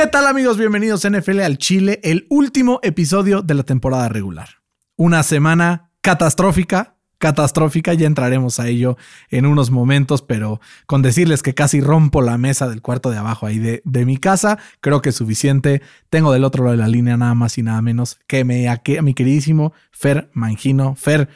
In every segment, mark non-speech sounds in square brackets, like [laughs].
¿Qué tal amigos? Bienvenidos a NFL al Chile, el último episodio de la temporada regular. Una semana catastrófica, catastrófica, ya entraremos a ello en unos momentos, pero con decirles que casi rompo la mesa del cuarto de abajo ahí de, mi casa, creo que es suficiente. Tengo del otro lado de la línea nada más y nada menos que me, a, mi queridísimo Fer Mangino. Fer,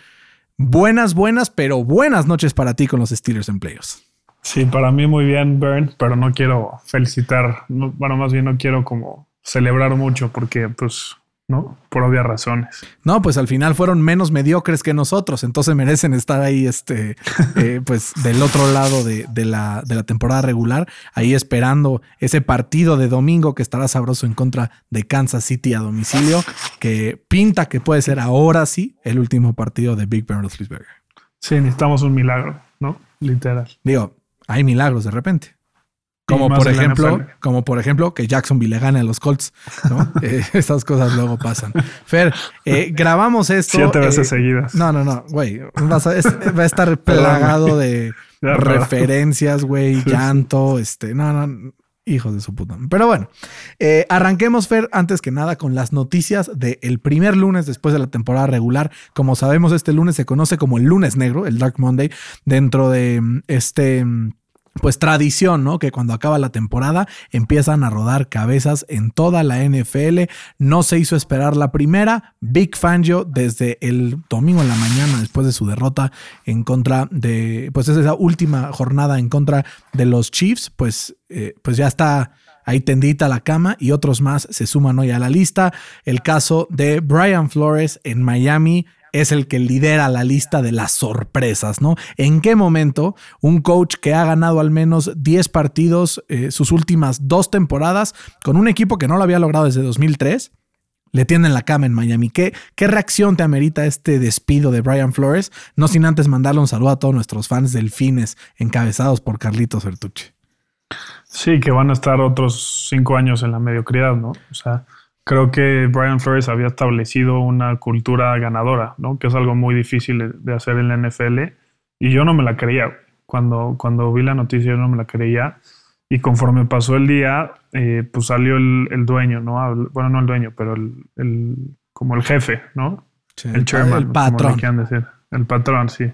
buenas, buenas, pero buenas noches para ti con los Steelers en. Sí, para mí muy bien, Bern, pero no quiero felicitar, bueno, más bien no quiero como celebrar mucho porque, pues, ¿no? Por obvias razones. No, pues al final fueron menos mediocres que nosotros, entonces merecen estar ahí, este, [laughs] eh, pues del otro lado de, la, de la temporada regular, ahí esperando ese partido de domingo que estará sabroso en contra de Kansas City a domicilio, que pinta que puede ser ahora sí el último partido de Big Ben Roethlisberger. Sí, necesitamos un milagro, ¿no? Literal. Digo, hay milagros de repente. Como por ejemplo, como por ejemplo que Jacksonville le gane a los Colts, ¿no? [laughs] Eh, estas cosas luego pasan. Fer, eh, grabamos esto. Siete veces eh, seguidas. No, no, no, güey. Va, a estar [laughs] plagado de referencias, güey, [laughs] llanto, este, no, no, hijos de su puta. Pero bueno, arranquemos, Fer, antes que nada con las noticias del primer lunes después de la temporada regular. Como sabemos, este lunes se conoce como el lunes negro, el Dark Monday, dentro de este pues tradición, ¿no? Que cuando acaba la temporada empiezan a rodar cabezas en toda la NFL. No se hizo esperar la primera. Big Fangio desde el domingo en la mañana, después de su derrota en contra de, pues es esa última jornada en contra de los Chiefs, pues, eh, pues ya está ahí tendita la cama y otros más se suman hoy a la lista. El caso de Brian Flores en Miami es el que lidera la lista de las sorpresas, ¿no? ¿En qué momento un coach que ha ganado al menos 10 partidos eh, sus últimas dos temporadas con un equipo que no lo había logrado desde 2003? Le tienen la cama en Miami. ¿Qué, ¿Qué reacción te amerita este despido de Brian Flores? No sin antes mandarle un saludo a todos nuestros fans delfines encabezados por Carlitos Bertucci. Sí, que van a estar otros cinco años en la mediocridad, ¿no? O sea, creo que Brian Flores había establecido una cultura ganadora, ¿no? Que es algo muy difícil de hacer en la NFL. Y yo no me la creía. Cuando, cuando vi la noticia, yo no me la creía. Y conforme pasó el día, eh, pues salió el, dueño, ¿no? Bueno, no el dueño, pero el, como el jefe, ¿no? el chairman. El patrón. decir. El patrón, sí.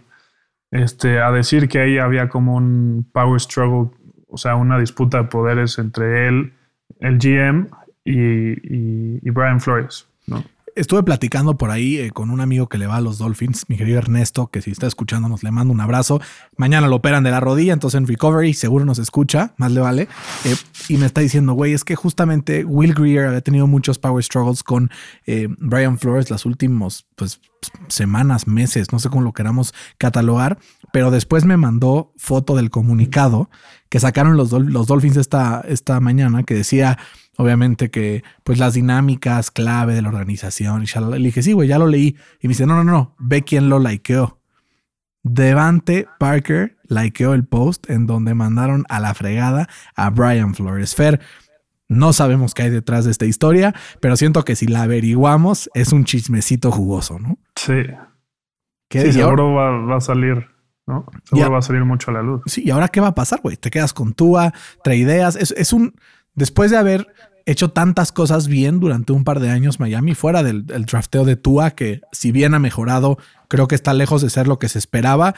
Este, a decir que ahí había como un power struggle, o sea, una disputa de poderes entre él, el GM y, Brian Flores, ¿no? Estuve platicando por ahí eh, con un amigo que le va a los Dolphins, mi querido Ernesto, que si está escuchándonos le mando un abrazo. Mañana lo operan de la rodilla, entonces en recovery seguro nos escucha, más le vale. Eh, y me está diciendo, güey, es que justamente Will Greer había tenido muchos power struggles con eh, Brian Flores las últimas pues, semanas, meses, no sé cómo lo queramos catalogar, pero después me mandó foto del comunicado que sacaron los, los Dolphins esta, esta mañana que decía obviamente que pues las dinámicas clave de la organización. Y le dije, sí, güey, ya lo leí. Y me dice, no, no, no, ve quién lo likeó. Devante Parker likeó el post en donde mandaron a la fregada a Brian Flores. Fer, no sabemos qué hay detrás de esta historia, pero siento que si la averiguamos es un chismecito jugoso, ¿no? Sí. ¿Qué sí, seguro va, a salir, ¿no? Seguro va a salir mucho a la luz. Sí, ¿y ahora qué va a pasar, güey? Te quedas con Tua, trae ideas. Es, es un... Después de haber hecho tantas cosas bien durante un par de años Miami, fuera del, drafteo de Tua, que si bien ha mejorado, creo que está lejos de ser lo que se esperaba,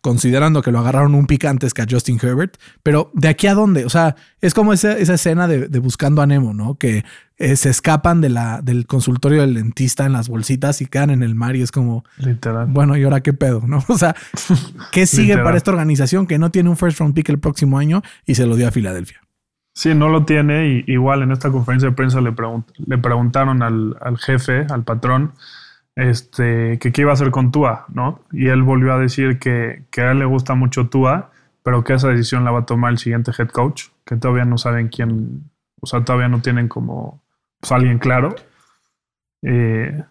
considerando que lo agarraron un pick antes que a Justin Herbert. Pero ¿de aquí a dónde? O sea, es como esa, escena de, Buscando a Nemo, ¿no? Que eh, se escapan de la, del consultorio del dentista en las bolsitas y quedan en el mar y es como... Literal. Bueno, ¿y ahora qué pedo? ¿No? [laughs] O sea, ¿qué sigue para esta organización que no tiene un first round pick el próximo año y se lo dio a Filadelfia? Sí, no lo tiene. Y igual en esta conferencia de prensa le, le preguntaron al, jefe, al patrón, este, que qué iba a hacer con Tua, ¿no? Y él volvió a decir que, a él le gusta mucho Tua, pero que esa decisión la va a tomar el siguiente head coach, que todavía no saben quién, o sea, todavía no tienen como pues, alguien claro. Eh,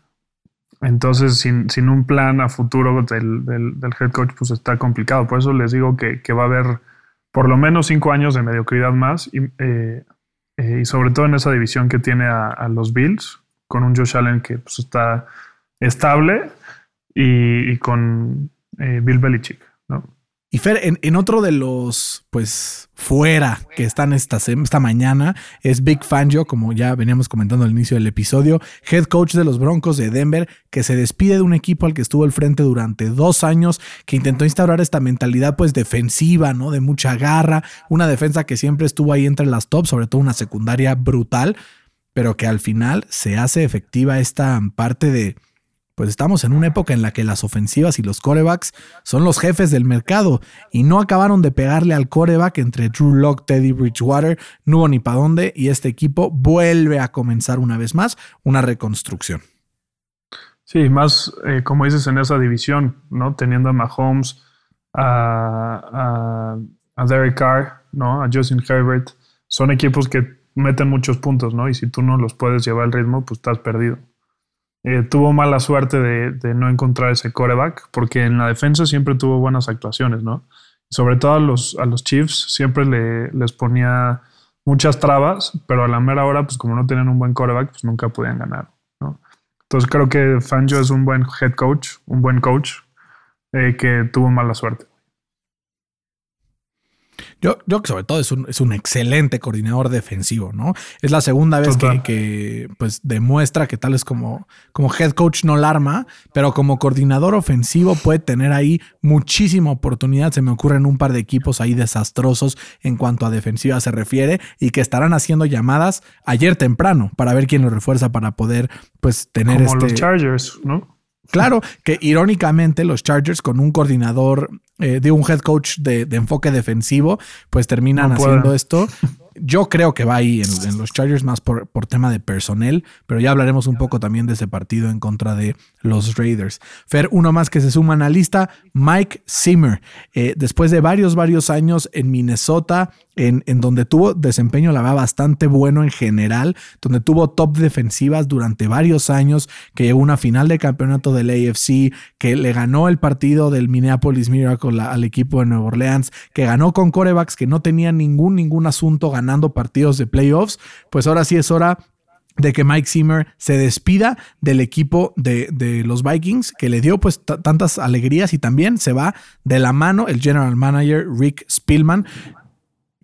Entonces, sin, sin, un plan a futuro del, del, head coach, pues está complicado. Por eso les digo que, que va a haber por lo menos cinco años de mediocridad más y, eh, eh, sobre todo en esa división que tiene a, los Bills, con un Josh Allen que pues, está estable y, con eh, Bill Belichick. ¿no? Y Fer, en, otro de los, pues, fuera que están esta, esta mañana, es Big Fangio, como ya veníamos comentando al inicio del episodio, head coach de los Broncos de Denver, que se despide de un equipo al que estuvo al frente durante dos años, que intentó instaurar esta mentalidad, pues, defensiva, ¿no? De mucha garra, una defensa que siempre estuvo ahí entre las tops, sobre todo una secundaria brutal, pero que al final se hace efectiva esta parte de pues estamos en una época en la que las ofensivas y los corebacks son los jefes del mercado y no acabaron de pegarle al coreback entre Drew Locke, Teddy Bridgewater, no hubo ni para dónde y este equipo vuelve a comenzar una vez más una reconstrucción. Sí, más eh, como dices en esa división, ¿no? Teniendo a Mahomes, a, a, Derek Carr, ¿no? A Justin Herbert, son equipos que meten muchos puntos, ¿no? Y si tú no los puedes llevar al ritmo, pues estás perdido. Eh, tuvo mala suerte de, no encontrar ese coreback, porque en la defensa siempre tuvo buenas actuaciones, ¿no? Sobre todo a los, a los Chiefs siempre le, les ponía muchas trabas, pero a la mera hora, pues como no tenían un buen coreback, pues nunca podían ganar, ¿no? Entonces creo que Fangio es un buen head coach, un buen coach, eh, que tuvo mala suerte. Yo, yo sobre todo es un, es un excelente coordinador defensivo, ¿no? Es la segunda vez que, pues demuestra que tal es como, como head coach no la arma, pero como coordinador ofensivo puede tener ahí muchísima oportunidad. Se me ocurren un par de equipos ahí desastrosos en cuanto a defensiva se refiere y que estarán haciendo llamadas ayer temprano para ver quién lo refuerza para poder pues tener como este... los Chargers, ¿no? Claro, que irónicamente los Chargers con un coordinador eh, de un head coach de, enfoque defensivo, pues terminan haciendo esto. [laughs] Yo creo que va ahí en, los Chargers más por, tema de personal, pero ya hablaremos un poco también de ese partido en contra de los Raiders. Fer, uno más que se suma a la lista, Mike Zimmer. Eh, después de varios, varios años en Minnesota, en, en, donde tuvo desempeño, la verdad, bastante bueno en general, donde tuvo top defensivas durante varios años, que llegó una final de campeonato del AFC, que le ganó el partido del Minneapolis Miracle al equipo de Nueva Orleans, que ganó con corebacks que no tenían ningún, ningún asunto ganando partidos de playoffs, pues ahora sí es hora de que Mike Zimmer se despida del equipo de, de los Vikings, que le dio pues tantas alegrías y también se va de la mano el general manager Rick Spielman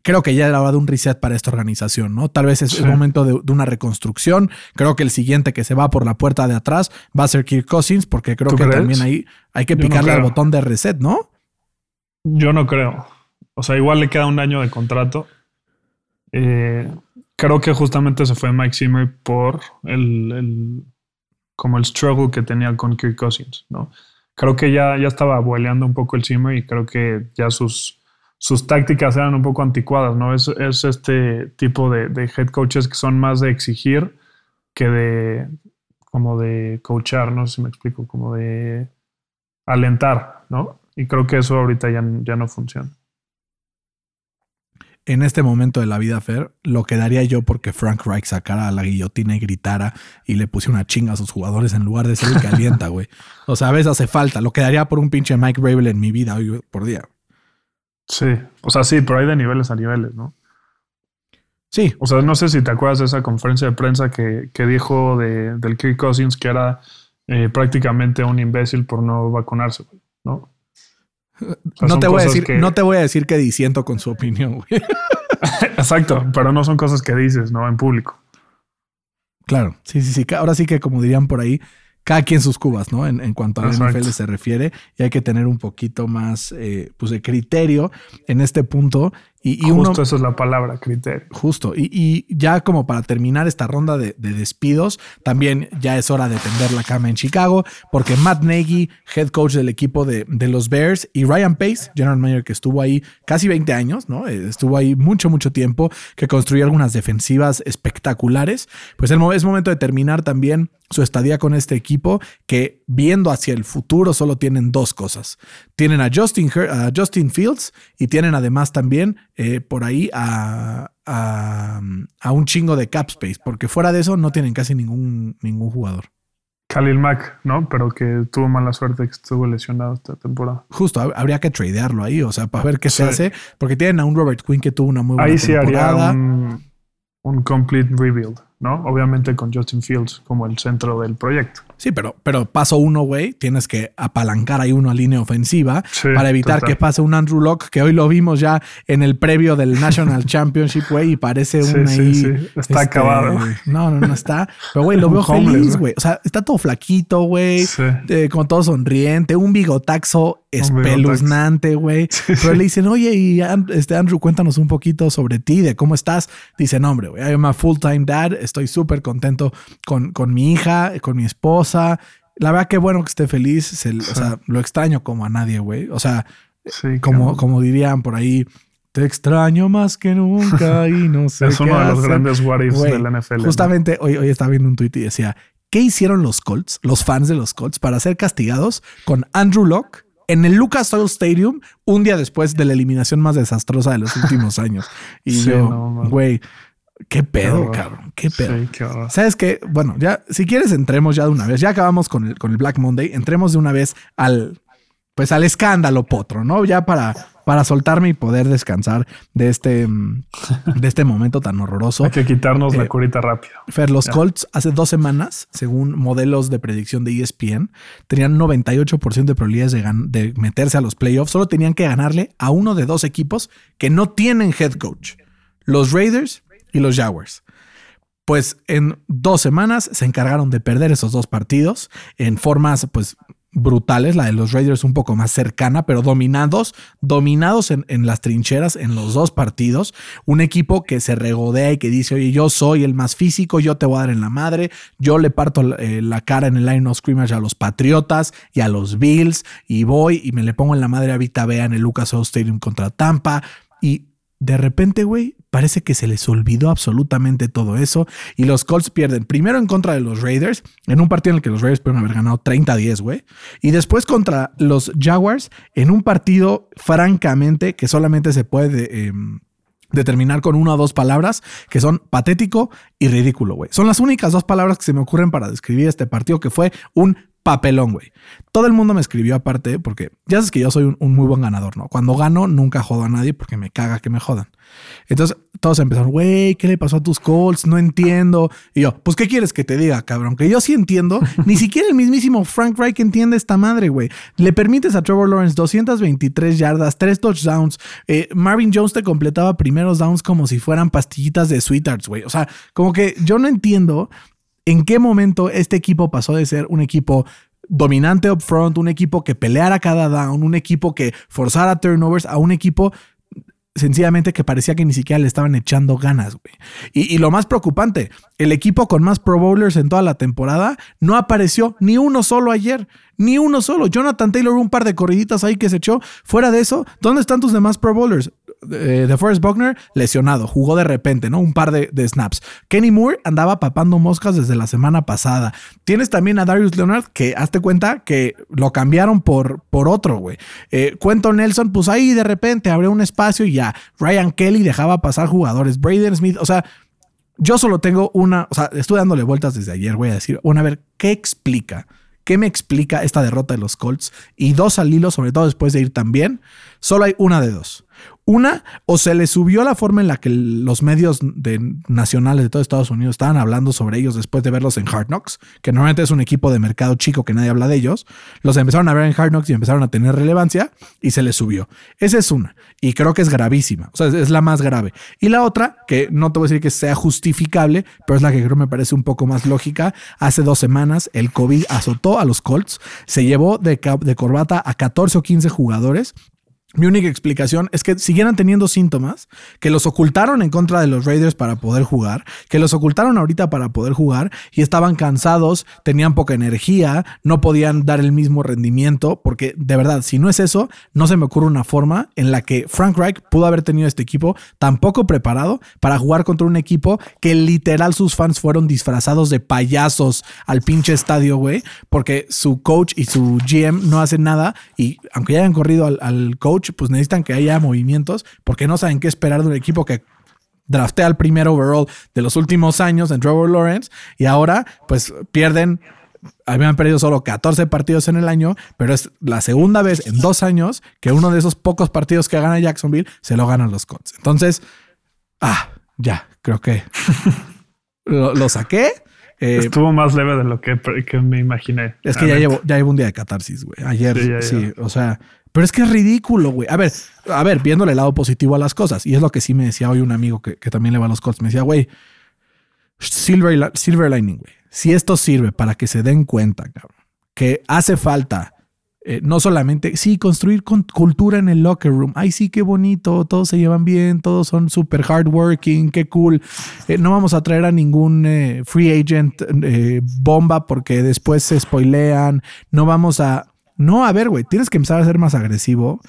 creo que ya era hora de un reset para esta organización, ¿no? Tal vez es el momento de, una reconstrucción. Creo que el siguiente que se va por la puerta de atrás va a ser Kirk Cousins, porque creo que también ahí hay que picarle al botón de reset, ¿no? Yo no creo. O sea, igual le queda un año de contrato. Eh, creo que justamente se fue Mike Zimmer por el, como el struggle que tenía con Kirk Cousins, ¿no? Creo que ya, ya estaba abueleando un poco el Zimmer y creo que ya sus sus tácticas eran un poco anticuadas, ¿no? Es, este tipo de, head coaches que son más de exigir que de como de coachar, no sé si me explico, como de alentar, ¿no? Y creo que eso ahorita ya, ya no funciona. En este momento de la vida, Fer, lo que daría yo porque Frank Reich sacara a la guillotina y gritara y le pusiera una chinga a sus jugadores en lugar de ser el que alienta, güey. O sea, a veces hace falta. Lo que daría por un pinche Mike Rabel en mi vida hoy por día. Sí, o sea, sí, pero hay de niveles a niveles, ¿no? Sí. O sea, no sé si te acuerdas de esa conferencia de prensa que, dijo de, del Kirk Cousins que era eh, prácticamente un imbécil por no vacunarse, ¿no? No, te voy a decir, no te voy a decir que disiento con su opinión, güey. [laughs] Exacto, pero no son cosas que dices, ¿no? En público. Claro, sí, sí, sí. Ahora sí que, como dirían por ahí, cada quien sus cubas, ¿no? En, cuanto a la NFL se refiere, y hay que tener un poquito más eh, pues de criterio en este punto y, justo eso es la palabra, criterio. Justo. Y, ya como para terminar esta ronda de, despidos, también ya es hora de tender la cama en Chicago, porque Matt Nagy, head coach del equipo de, los Bears, y Ryan Pace, general manager que estuvo ahí casi 20 años, ¿no? Eh, estuvo ahí mucho, mucho tiempo, que construyó algunas defensivas espectaculares. Pues es momento de terminar también su estadía con este equipo que viendo hacia el futuro solo tienen dos cosas. Tienen a Justin, a Justin Fields y tienen además también eh, por ahí a, a, un chingo de cap space, porque fuera de eso no tienen casi ningún, ningún jugador. Khalil Mack, ¿no? Pero que tuvo mala suerte que estuvo lesionado esta temporada. Justo, habría que tradearlo ahí, o sea, para ver qué se hace, porque tienen a un Robert Quinn que tuvo una muy buena ahí temporada. Ahí sí haría un complete rebuild. ¿No? Obviamente con Justin Fields como el centro del proyecto. Sí, pero, pero paso uno, güey, tienes que apalancar ahí una línea ofensiva para evitar que pase un Andrew Locke, que hoy lo vimos ya en el previo del National [laughs] Championship, güey, y parece un ahí. Sí, está este, acabado. No, no, no está. Pero, güey, lo [laughs] veo feliz, güey. O sea, está todo flaquito, güey, eh, como todo sonriente, un bigotaxo espeluznante, güey. Pero le dicen, oye, y este Andrew, cuéntanos un poquito sobre ti, de cómo estás. Dice, no, hombre, güey, I'm a full-time dad, estoy súper contento con, con mi hija, con mi esposa. La verdad que bueno que esté feliz. o sea, lo extraño como a nadie, güey. O sea, como, como dirían por ahí, te extraño más que nunca [laughs] y no sé. es uno de los grandes what ifs de la NFL. Justamente hoy, hoy estaba viendo un tweet y decía, ¿qué hicieron los Colts, los fans de los Colts, para ser castigados con Andrew Locke en el Lucas Oil Stadium un día después de la eliminación más desastrosa de los últimos años? Y [laughs] yo, güey, Qué pedo, cabrón. Qué pedo. ¿Sabes qué? Bueno, ya, si quieres, entremos ya de una vez. Ya acabamos con el, con el Black Monday. Entremos de una vez al, pues al escándalo potro, ¿no? Ya para, para soltarme y poder descansar de este, de este momento tan horroroso. Hay que quitarnos la eh, curita rápido. Fer, los Colts hace dos semanas, según modelos de predicción de ESPN, tenían 98% de probabilidades de, de meterse a los playoffs. Solo tenían que ganarle a uno de dos equipos que no tienen head coach. Los Raiders y los Jaguars. Pues en dos semanas se encargaron de perder esos dos partidos en formas pues brutales, la de los Raiders un poco más cercana, pero dominados, dominados en, las trincheras en los dos partidos. Un equipo que se regodea y que dice, oye, yo soy el más físico, yo te voy a dar en la madre, yo le parto eh, la cara en el line of scrimmage a los Patriotas y a los Bills y voy y me le pongo en la madre a Vita Bea en el Lucas Oil Stadium contra Tampa y de repente, güey, parece que se les olvidó absolutamente todo eso y los Colts pierden primero en contra de los Raiders, en un partido en el que los Raiders pueden haber ganado 30-10, güey, y después contra los Jaguars en un partido francamente que solamente se puede... Em, determinar con una o dos palabras que son patético y ridículo, güey. Son las únicas dos palabras que se me ocurren para describir este partido que fue un papelón, güey. Todo el mundo me escribió aparte porque ya sabes que yo soy un, muy buen ganador, ¿no? Cuando gano nunca jodo a nadie porque me caga que me jodan. Entonces todos empezaron, güey, ¿qué le pasó a tus Colts? No entiendo. Y yo, pues, ¿qué quieres que te diga, cabrón? Que yo sí entiendo. [laughs] Ni siquiera el mismísimo Frank Reich entiende esta madre, güey. Le permites a Trevor Lawrence 223 yardas, 3 touchdowns. Eh, Marvin Jones te completaba primeros downs como si fueran pastillitas de Sweethearts, güey. O sea, como que yo no entiendo en qué momento este equipo pasó de ser un equipo dominante up front, un equipo que peleara cada down, un equipo que forzara turnovers, a un equipo sencillamente que parecía que ni siquiera le estaban echando ganas, güey. Y, y, lo más preocupante, el equipo con más Pro Bowlers en toda la temporada no apareció ni uno solo ayer. Ni uno solo. Jonathan Taylor, un par de corriditas ahí que se echó. Fuera de eso, ¿dónde están tus demás Pro Bowlers? Eh, de Forrest Buckner, lesionado, jugó de repente, ¿no? Un par de, snaps. Kenny Moore andaba papando moscas desde la semana pasada. Tienes también a Darius Leonard, que hazte cuenta que lo cambiaron por, por otro, güey. Eh, Cuento Nelson, pues ahí de repente abrió un espacio y ya. Ryan Kelly dejaba pasar jugadores. Braden Smith, o sea, yo solo tengo una, o sea, estoy dándole vueltas desde ayer, voy a decir, bueno, a ver, ¿qué explica? ¿Qué me explica esta derrota de los Colts? Y dos al hilo, sobre todo después de ir tan bien. Solo hay una de dos. Una, o se le subió la forma en la que los medios nacionales de todo Estados Unidos estaban hablando sobre ellos después de verlos en Hard Knocks, que normalmente es un equipo de mercado chico que nadie habla de ellos. Los empezaron a ver en Hard Knocks y empezaron a tener relevancia y se les subió. Esa es una, y creo que es gravísima, o sea, es la más grave. Y la otra, que no te voy a decir que sea justificable, pero es la que creo me parece un poco más lógica. Hace dos semanas el COVID azotó a los Colts, se llevó de, de corbata a 14 o 15 jugadores mi única explicación es que siguieran teniendo síntomas, que los ocultaron en contra de los Raiders para poder jugar, que los ocultaron ahorita para poder jugar y estaban cansados, tenían poca energía, no podían dar el mismo rendimiento, porque de verdad, si no es eso, no se me ocurre una forma en la que Frank Reich pudo haber tenido este equipo tan poco preparado para jugar contra un equipo que literal sus fans fueron disfrazados de payasos al pinche estadio, güey, porque su coach y su GM no hacen nada y aunque ya hayan corrido al, al coach, pues necesitan que haya movimientos porque no saben qué esperar de un equipo que draftea al primer overall de los últimos años en Trevor Lawrence y ahora pues pierden habían perdido solo 14 partidos en el año, pero es la segunda vez en dos años que uno de esos pocos partidos que gana Jacksonville se lo ganan los Colts. Entonces, ah, ya, creo que lo, saqué. Eh, Estuvo más leve de lo que, me imaginé. Es que ya llevo, ya llevo un día de catarsis, güey. Ayer, sí, o sea, pero es que es ridículo, güey. A ver, a ver, viéndole el lado positivo a las cosas. Y es lo que sí me decía hoy un amigo que, también le va a los Colts. Me decía, güey, Silver, Silver Lining, güey. Si esto sirve para que se den cuenta, cabrón, que hace falta eh, no solamente, sí, construir cultura en el locker room. Ay, sí, qué bonito, todos se llevan bien, todos son súper hardworking, qué cool. Eh, no vamos a traer a ningún eh, free agent bomba porque después se spoilean. No vamos a... No, a ver, güey, tienes que empezar a ser más agresivo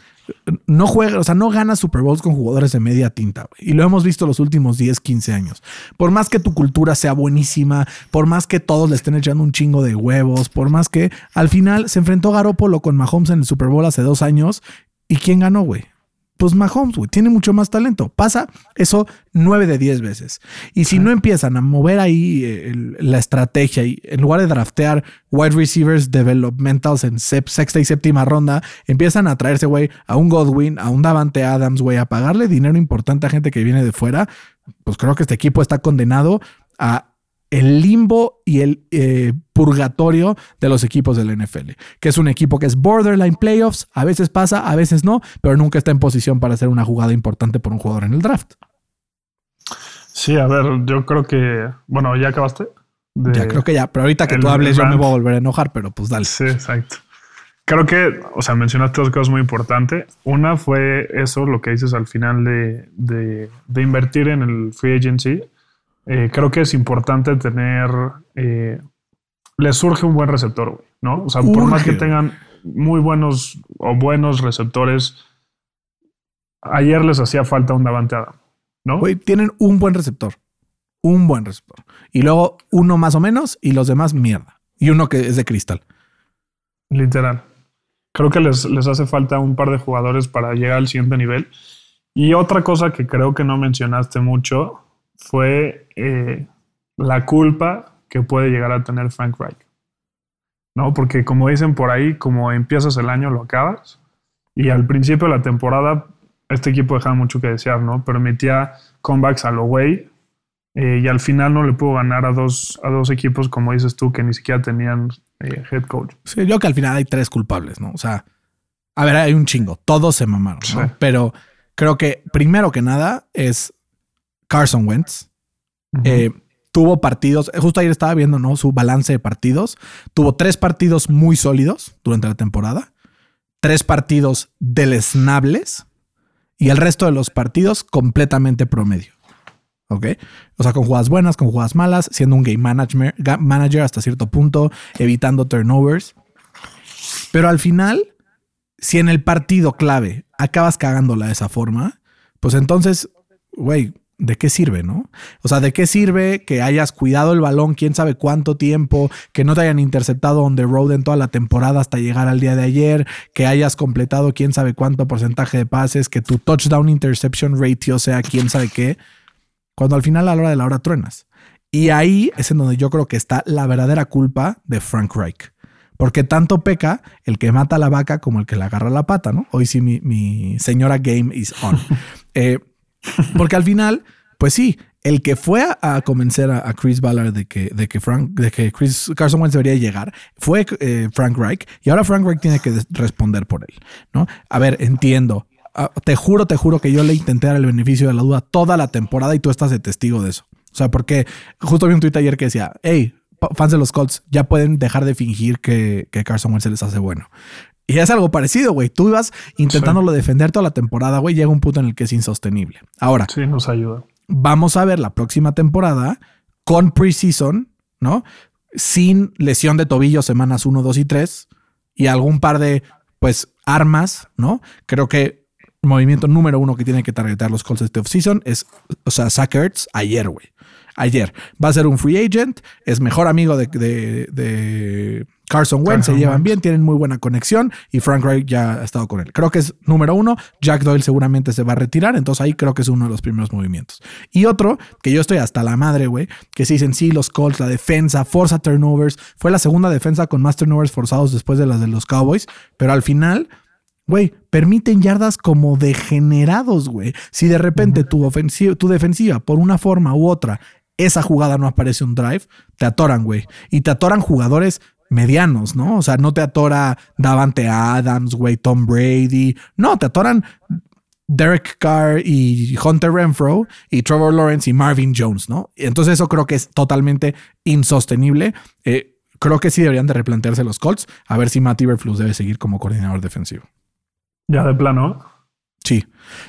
no juega, o sea, no gana Super Bowls con jugadores de media tinta. Y lo hemos visto los últimos 10, 15 años. Por más que tu cultura sea buenísima, por más que todos le estén echando un chingo de huevos, por más que al final se enfrentó Garópolo con Mahomes en el Super Bowl hace dos años. ¿Y quién ganó, güey? Pues Mahomes, güey, tiene mucho más talento. Pasa eso nueve de diez veces. Y si no empiezan a mover ahí eh, la estrategia y en lugar de draftear wide receivers developmentals en sexta y séptima ronda, empiezan a traerse, güey, a un Godwin, a un Davante Adams, güey, a pagarle dinero importante a gente que viene de fuera, pues creo que este equipo está condenado a el limbo y el eh, purgatorio de los equipos del NFL, que es un equipo que es borderline playoffs, a veces pasa, a veces no, pero nunca está en posición para hacer una jugada importante por un jugador en el draft. Sí, a ver, yo creo que, bueno, ¿ya acabaste? ya creo que ya, pero ahorita que tú hables yo me voy a volver a enojar, pero pues dale. Sí, exacto. Creo que, o sea, mencionaste dos cosas muy importantes. Una fue eso, lo que dices al final de, de invertir en el free agency eh, creo que es importante tener. Eh, les surge un buen receptor, ¿no? O sea, por más que tengan muy buenos o buenos receptores, ayer les hacía falta un Davante Adam, ¿no? Güey, tienen un buen receptor. Un buen receptor. Y luego uno más o menos y los demás mierda. Y uno que es de cristal. Literal. Creo que les, les hace falta un par de jugadores para llegar al siguiente nivel. Y otra cosa que creo que no mencionaste mucho fue eh, la culpa que puede llegar a tener Frank Reich. ¿No? Porque como dicen por ahí, como empiezas el año, lo acabas. Y al principio de la temporada, este equipo dejaba mucho que desear, ¿no? Permitía comebacks a lo way. Eh, y al final no le pudo ganar a dos, a dos equipos, como dices tú, que ni siquiera tenían eh, head coach. Sí, yo que al final hay tres culpables, ¿no? O sea, a ver, hay un chingo. Todos se mamaron, ¿no? Pero creo que primero que nada es Carson Wentz. Eh, tuvo partidos, justo ayer estaba viendo ¿no? su balance de partidos. Tuvo tres partidos muy sólidos durante la temporada, tres partidos deleznables y el resto de los partidos completamente promedio. ¿Ok? O sea, con jugadas buenas, con jugadas malas, siendo un game manager, manager hasta cierto punto, evitando turnovers. Pero al final, si en el partido clave acabas cagándola de esa forma, pues entonces, güey, ¿de qué sirve, no? O sea, ¿de qué sirve que hayas cuidado el balón quién sabe cuánto tiempo, que no te hayan interceptado on the road en toda la temporada hasta llegar al día de ayer, que hayas completado quién sabe cuánto porcentaje de pases, que tu touchdown interception ratio sea quién sabe qué, cuando al final a la hora de la hora truenas. Y ahí es en donde yo creo que está la verdadera culpa de Frank Reich. Porque tanto peca el que mata a la vaca como el que le agarra la pata, ¿no? Hoy sí mi, señora game is on. Eh, [laughs] porque al final, pues sí, el que fue a, convencer a, Chris Ballard de que, de que Frank, de que Chris Carson Wentz debería llegar, fue eh, Frank Reich, y ahora Frank Reich tiene que responder por él, ¿no? A ver, entiendo. Ah, te juro, te juro que yo le intenté dar el beneficio de la duda toda la temporada y tú estás de testigo de eso. O sea, porque justo vi un tweet ayer que decía, hey, fans de los Colts ya pueden dejar de fingir que, que Carson Wentz les hace bueno. Y es algo parecido, güey. Tú ibas intentándolo defender toda la temporada, güey. Llega un punto en el que es insostenible. Ahora. Sí, nos ayuda. Vamos a ver la próxima temporada con preseason, ¿no? Sin lesión de tobillo semanas 1, 2 y 3 y algún par de, pues, armas, ¿no? Creo que el movimiento número uno que tiene que targetar los Colts este offseason es, o sea, Sackers ayer, güey. Ayer. Va a ser un free agent, es mejor amigo de, de Carson Wentz se llevan bien, tienen muy buena conexión y Frank Reich ya ha estado con él. Creo que es número uno. Jack Doyle seguramente se va a retirar, entonces ahí creo que es uno de los primeros movimientos. Y otro, que yo estoy hasta la madre, güey, que se dicen sí, los Colts, la defensa, forza turnovers. Fue la segunda defensa con más turnovers forzados después de las de los Cowboys, pero al final Güey, permiten yardas como degenerados, güey. Si de repente tu, ofensiva, tu defensiva, por una forma u otra, esa jugada no aparece un drive, te atoran, güey. Y te atoran jugadores medianos, ¿no? O sea, no te atora Davante Adams, güey, Tom Brady. No, te atoran Derek Carr y Hunter Renfro y Trevor Lawrence y Marvin Jones, ¿no? Entonces eso creo que es totalmente insostenible. Eh, creo que sí deberían de replantearse los Colts a ver si Matt Iberflus debe seguir como coordinador defensivo. Ya de plano. Sí.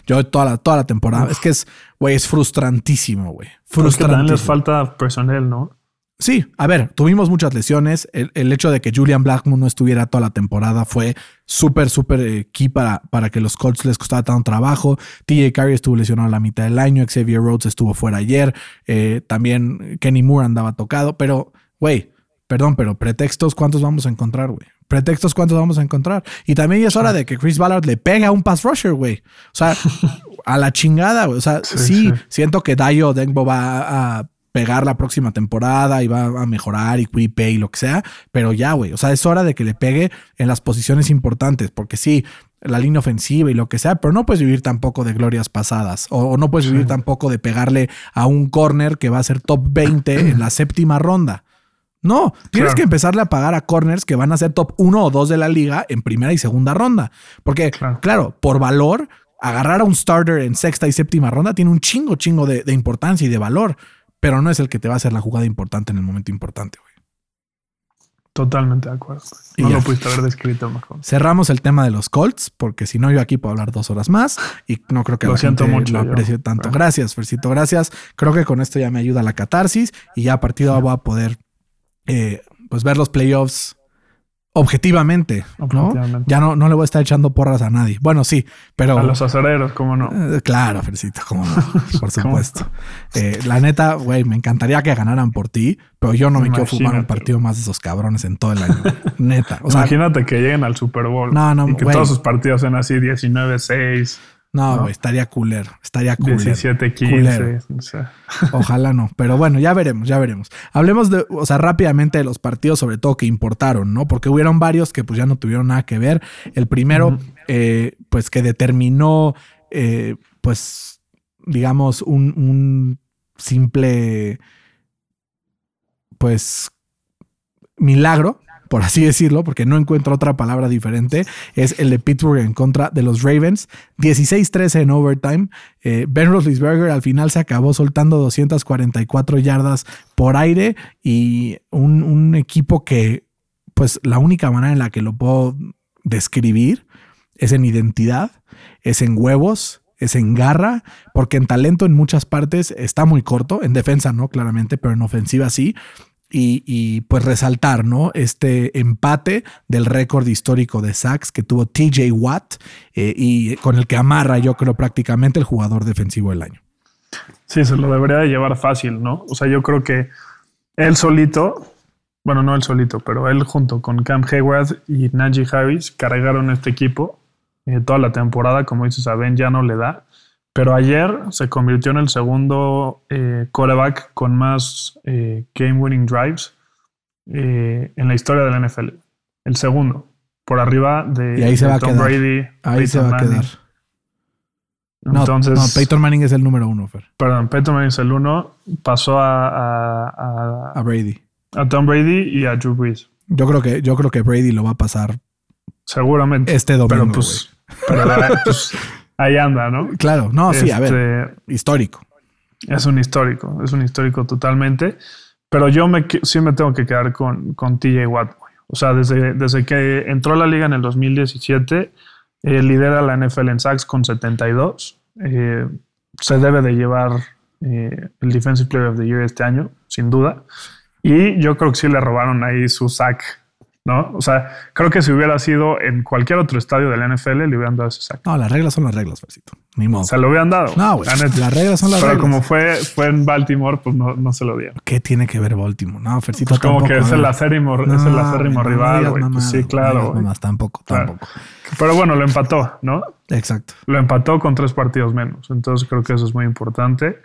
Yo toda la, toda la temporada. Es que es, güey, es frustrantísimo, güey. Frustrantísimo. Es les falta personal, ¿no? Sí, a ver, tuvimos muchas lesiones. El, hecho de que Julian Blackmon no estuviera toda la temporada fue súper, súper eh, key para, para que los Colts les costara tanto trabajo. TJ Carey estuvo lesionado a la mitad del año. Xavier Rhodes estuvo fuera ayer. Eh, también Kenny Moore andaba tocado. Pero, güey, perdón, pero pretextos, ¿cuántos vamos a encontrar, güey? pretextos cuántos vamos a encontrar. Y también es hora de que Chris Ballard le pegue a un pass rusher, güey. O sea, [laughs] a la chingada, güey. O sea, sí, siento que Dayo Dengbo va a pegar la próxima temporada y va a mejorar y Quipe y lo que sea, pero ya, güey. O sea, es hora de que le pegue en las posiciones importantes, porque sí, la línea ofensiva y lo que sea, pero no puedes vivir tampoco de glorias pasadas o, no puedes vivir tampoco de pegarle a un corner que va a ser top 20 en la séptima ronda. No, tienes que empezarle a pagar a corners que van a ser top 1 o 2 de la liga en primera y segunda ronda. Porque, claro, por valor, agarrar a un starter en sexta y séptima ronda tiene un chingo, chingo de, importancia y de valor, pero no es el que te va a hacer la jugada importante en el momento importante, güey. Totalmente de acuerdo. No lo pudiste haber descrito mejor. Cerramos el tema de los Colts, porque si no, yo aquí puedo hablar dos horas más y no creo que lo siento mucho, lo aprecie tanto. Gracias, Fercito, gracias. Creo que con esto ya me ayuda la catarsis y ya a partir de ahora voy a poder eh, pues ver los playoffs objetivamente, ¿no? Ya no, no le voy a estar echando porras a nadie. Bueno, sí, pero... A los acereros, ¿cómo no? Eh, claro, Fercito, cómo no, [laughs] por supuesto. Eh, la neta, güey, me encantaría que ganaran por ti, pero yo no me quiero fumar un partido más de esos cabrones en todo el año. [laughs] neta. Imagínate que lleguen al Super Bowl. No, no, y que todos sus partidos sean así 19-6. No, estaría cooler. Estaría cooler. 17, 15. Ojalá no. Pero bueno, ya veremos, ya veremos. Hablemos de, o sea, rápidamente de los partidos, sobre todo que importaron, ¿no? Porque hubieron varios que pues ya no tuvieron nada que ver. El primero, eh, pues que determinó, eh, pues, digamos, un, un simple, pues, milagro por así decirlo, porque no encuentro otra palabra diferente, es el de Pittsburgh en contra de los Ravens. 16-13 en overtime. Eh, ben Roethlisberger al final se acabó soltando 244 yardas por aire y un, un equipo que, pues la única manera en la que lo puedo describir es en identidad, es en huevos, es en garra, porque en talento en muchas partes está muy corto, en defensa no, claramente, pero en ofensiva sí y, pues resaltar, ¿no? Este empate del récord histórico de sacks que tuvo TJ Watt eh, y con el que amarra, yo creo, prácticamente el jugador defensivo del año. Sí, se lo debería de llevar fácil, ¿no? O sea, yo creo que él solito, bueno, no él solito, pero él junto con Cam Hayward y Najee Harris cargaron este equipo eh, toda la temporada, como dices, a Ben ya no le da. Pero ayer se convirtió en el segundo eh, quarterback con más eh, game winning drives eh, en la historia de la NFL. El segundo, por arriba de, y ahí se va Tom Brady. Ahí se va a quedar. Entonces, no, Peyton Manning es el número uno, Fer. Perdón, Peyton Manning es el uno. Pasó a, a, a, Brady. A Tom Brady y a Drew Brees. Yo creo que, yo creo que Brady lo va a pasar. Seguramente. Este domingo. Pero pues, pero, pues [laughs] ahí anda, ¿no? Claro, no, sí, a ver, este, histórico. Es un histórico, es un histórico totalmente. Pero yo me, sí me tengo que quedar con, con TJ Watt. O sea, desde, desde que entró a la liga en el 2017, eh, lidera la NFL en sacks con 72. Eh, se debe de llevar eh, el Defensive Player of the Year este año, sin duda. Y yo creo que sí le robaron ahí su sack ¿no? O sea, creo que si hubiera sido en cualquier otro estadio de la NFL, le hubieran dado ese sack. No, las reglas son las reglas, Fercito. Ni modo. Se lo hubieran dado. No, güey. Las reglas son las Pero reglas. como fue, fue en Baltimore, pues no, no se lo dieron. ¿Qué tiene que ver Baltimore? No, Fercito. Pues como tampoco, que es el ver. acérrimo, No, es el acérrimo no rival, güey. Pues sí, claro, mamadas, tampoco, Claro. tampoco. Pero bueno, lo empató, ¿no? Exacto. Lo empató con tres partidos menos. Entonces creo que eso es muy importante.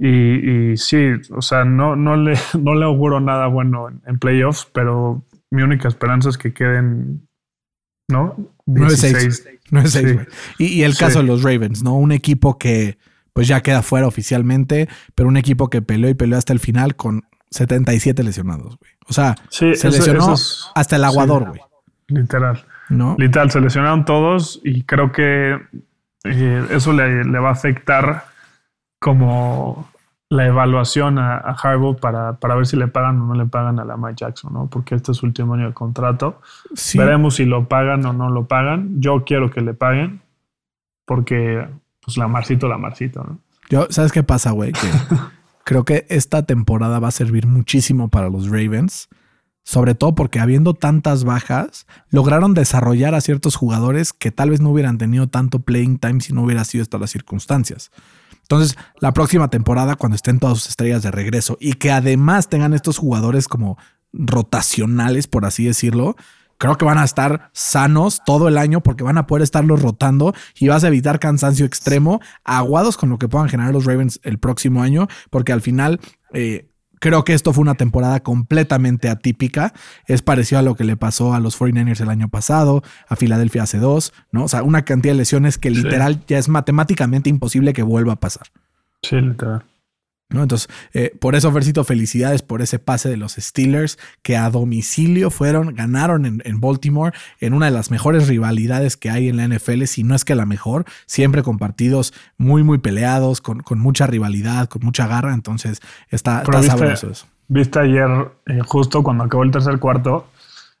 Y, y sí, o sea, no, no, le, [laughs] no le auguro nada bueno en, en playoffs, pero mi única esperanza es que queden, ¿no? 9-6. 9-6, Sí. Y, y el Sí. caso de los Ravens, ¿no? Un equipo que pues ya queda fuera oficialmente, pero un equipo que peleó y peleó hasta el final con 77 lesionados, güey. O sea, Sí, se eso- lesionó eso es- hasta el aguador, güey. Literal. ¿No? Literal, se lesionaron todos y creo que eh, eso le, le va a afectar como la evaluación a, a Harbaugh para, para ver si le pagan o no le pagan a Lamar Jackson, ¿no? Porque este es su último año de contrato. Sí. Veremos si lo pagan o no lo pagan. Yo quiero que le paguen porque, pues, Lamarcito, Lamarcito, ¿no? Yo, ¿sabes qué pasa, güey? Que [laughs] creo que esta temporada va a servir muchísimo para los Ravens. Sobre todo porque habiendo tantas bajas, lograron desarrollar a ciertos jugadores que tal vez no hubieran tenido tanto playing time si no hubiera sido estas las circunstancias. Entonces, la próxima temporada, cuando estén todas sus estrellas de regreso y que además tengan estos jugadores como rotacionales, por así decirlo, creo que van a estar sanos todo el año porque van a poder estarlos rotando y vas a evitar cansancio extremo, aguados con lo que puedan generar los Ravens el próximo año, porque al final eh, creo que esto fue una temporada completamente atípica. Es parecido a lo que le pasó a los 49ers el año pasado, a Filadelfia hace dos, ¿no? O sea, una cantidad de lesiones que Sí. literal ya es matemáticamente imposible que vuelva a pasar. Sí, literal. ¿No? Entonces, eh, por eso, Versito, felicidades por ese pase de los Steelers que a domicilio fueron, ganaron en, en Baltimore en una de las mejores rivalidades que hay en la NFL, si no es que la mejor, siempre con partidos muy, muy peleados, con, con mucha rivalidad, con mucha garra. Entonces, está, está viste- sabroso eso. Viste ayer, eh, justo cuando acabó el tercer cuarto,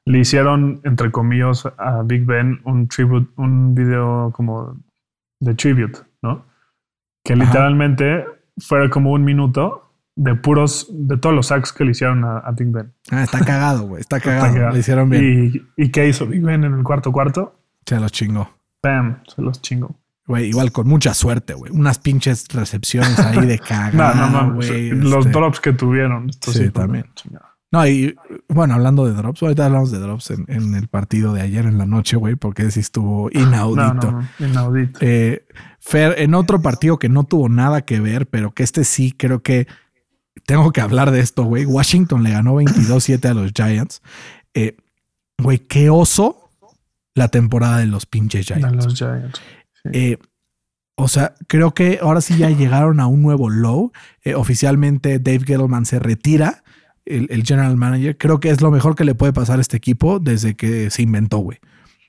le hicieron, entre comillas, a Big Ben un tribute, un video como de tribute, ¿no? Que Ajá. literalmente fue como un minuto de puros, de todos los sacks que le hicieron a, a Big Ben. Ah, está cagado, güey. Está [laughs] Está cagado. Lo hicieron bien. ¿Y, ¿Y qué hizo Big Ben en el cuarto cuarto? Se los chingó. Bam, se los chingó. Güey, igual con mucha suerte, güey. Unas pinches recepciones ahí de No, [laughs] cagada, no, no. güey. los este. drops que tuvieron. Esto Sí, fue también. No, y bueno, hablando de drops, ahorita hablamos de drops en, en el partido de ayer en la noche, güey, porque sí estuvo inaudito. [laughs] No, no, no, inaudito. Eh, Fer, en otro partido que no tuvo nada que ver, pero que este sí creo que tengo que hablar de esto, güey. Washington le ganó 22-7 a los Giants. Eh, Güey, qué oso la temporada de los pinches De Giants. los Giants. Sí. Eh, o sea, creo que ahora sí ya llegaron a un nuevo low. Eh, oficialmente Dave Gettleman se retira, el, el general manager. Creo que es lo mejor que le puede pasar a este equipo desde que se inventó, güey.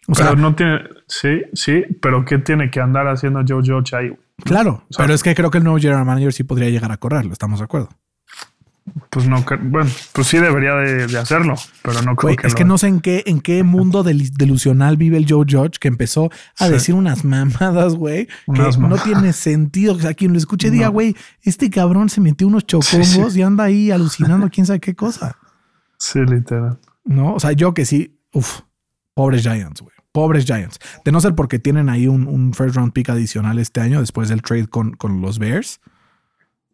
O pero sea, no tiene, sí, sí, pero ¿qué tiene que andar haciendo Joe Judge ahí? claro, o sea- pero es que creo que el nuevo general manager sí podría llegar a correrlo, ¿estamos de acuerdo? Pues no, bueno, pues sí debería de, de hacerlo, pero no creo que es lo que no sé en qué, en qué mundo del- delusional vive el Joe Judge que empezó a Sí. decir unas mamadas, güey, que Unas no mamadas. tiene sentido. O sea, quien lo escuche diga, güey, este cabrón se metió unos chocongos Sí, sí. y anda ahí alucinando quién sabe qué cosa. Sí, literal. No, o sea, yo que sí, uff, pobres Giants, güey. Pobres Giants. De no ser porque tienen ahí un, un first round pick adicional este año después del trade con, con los Bears.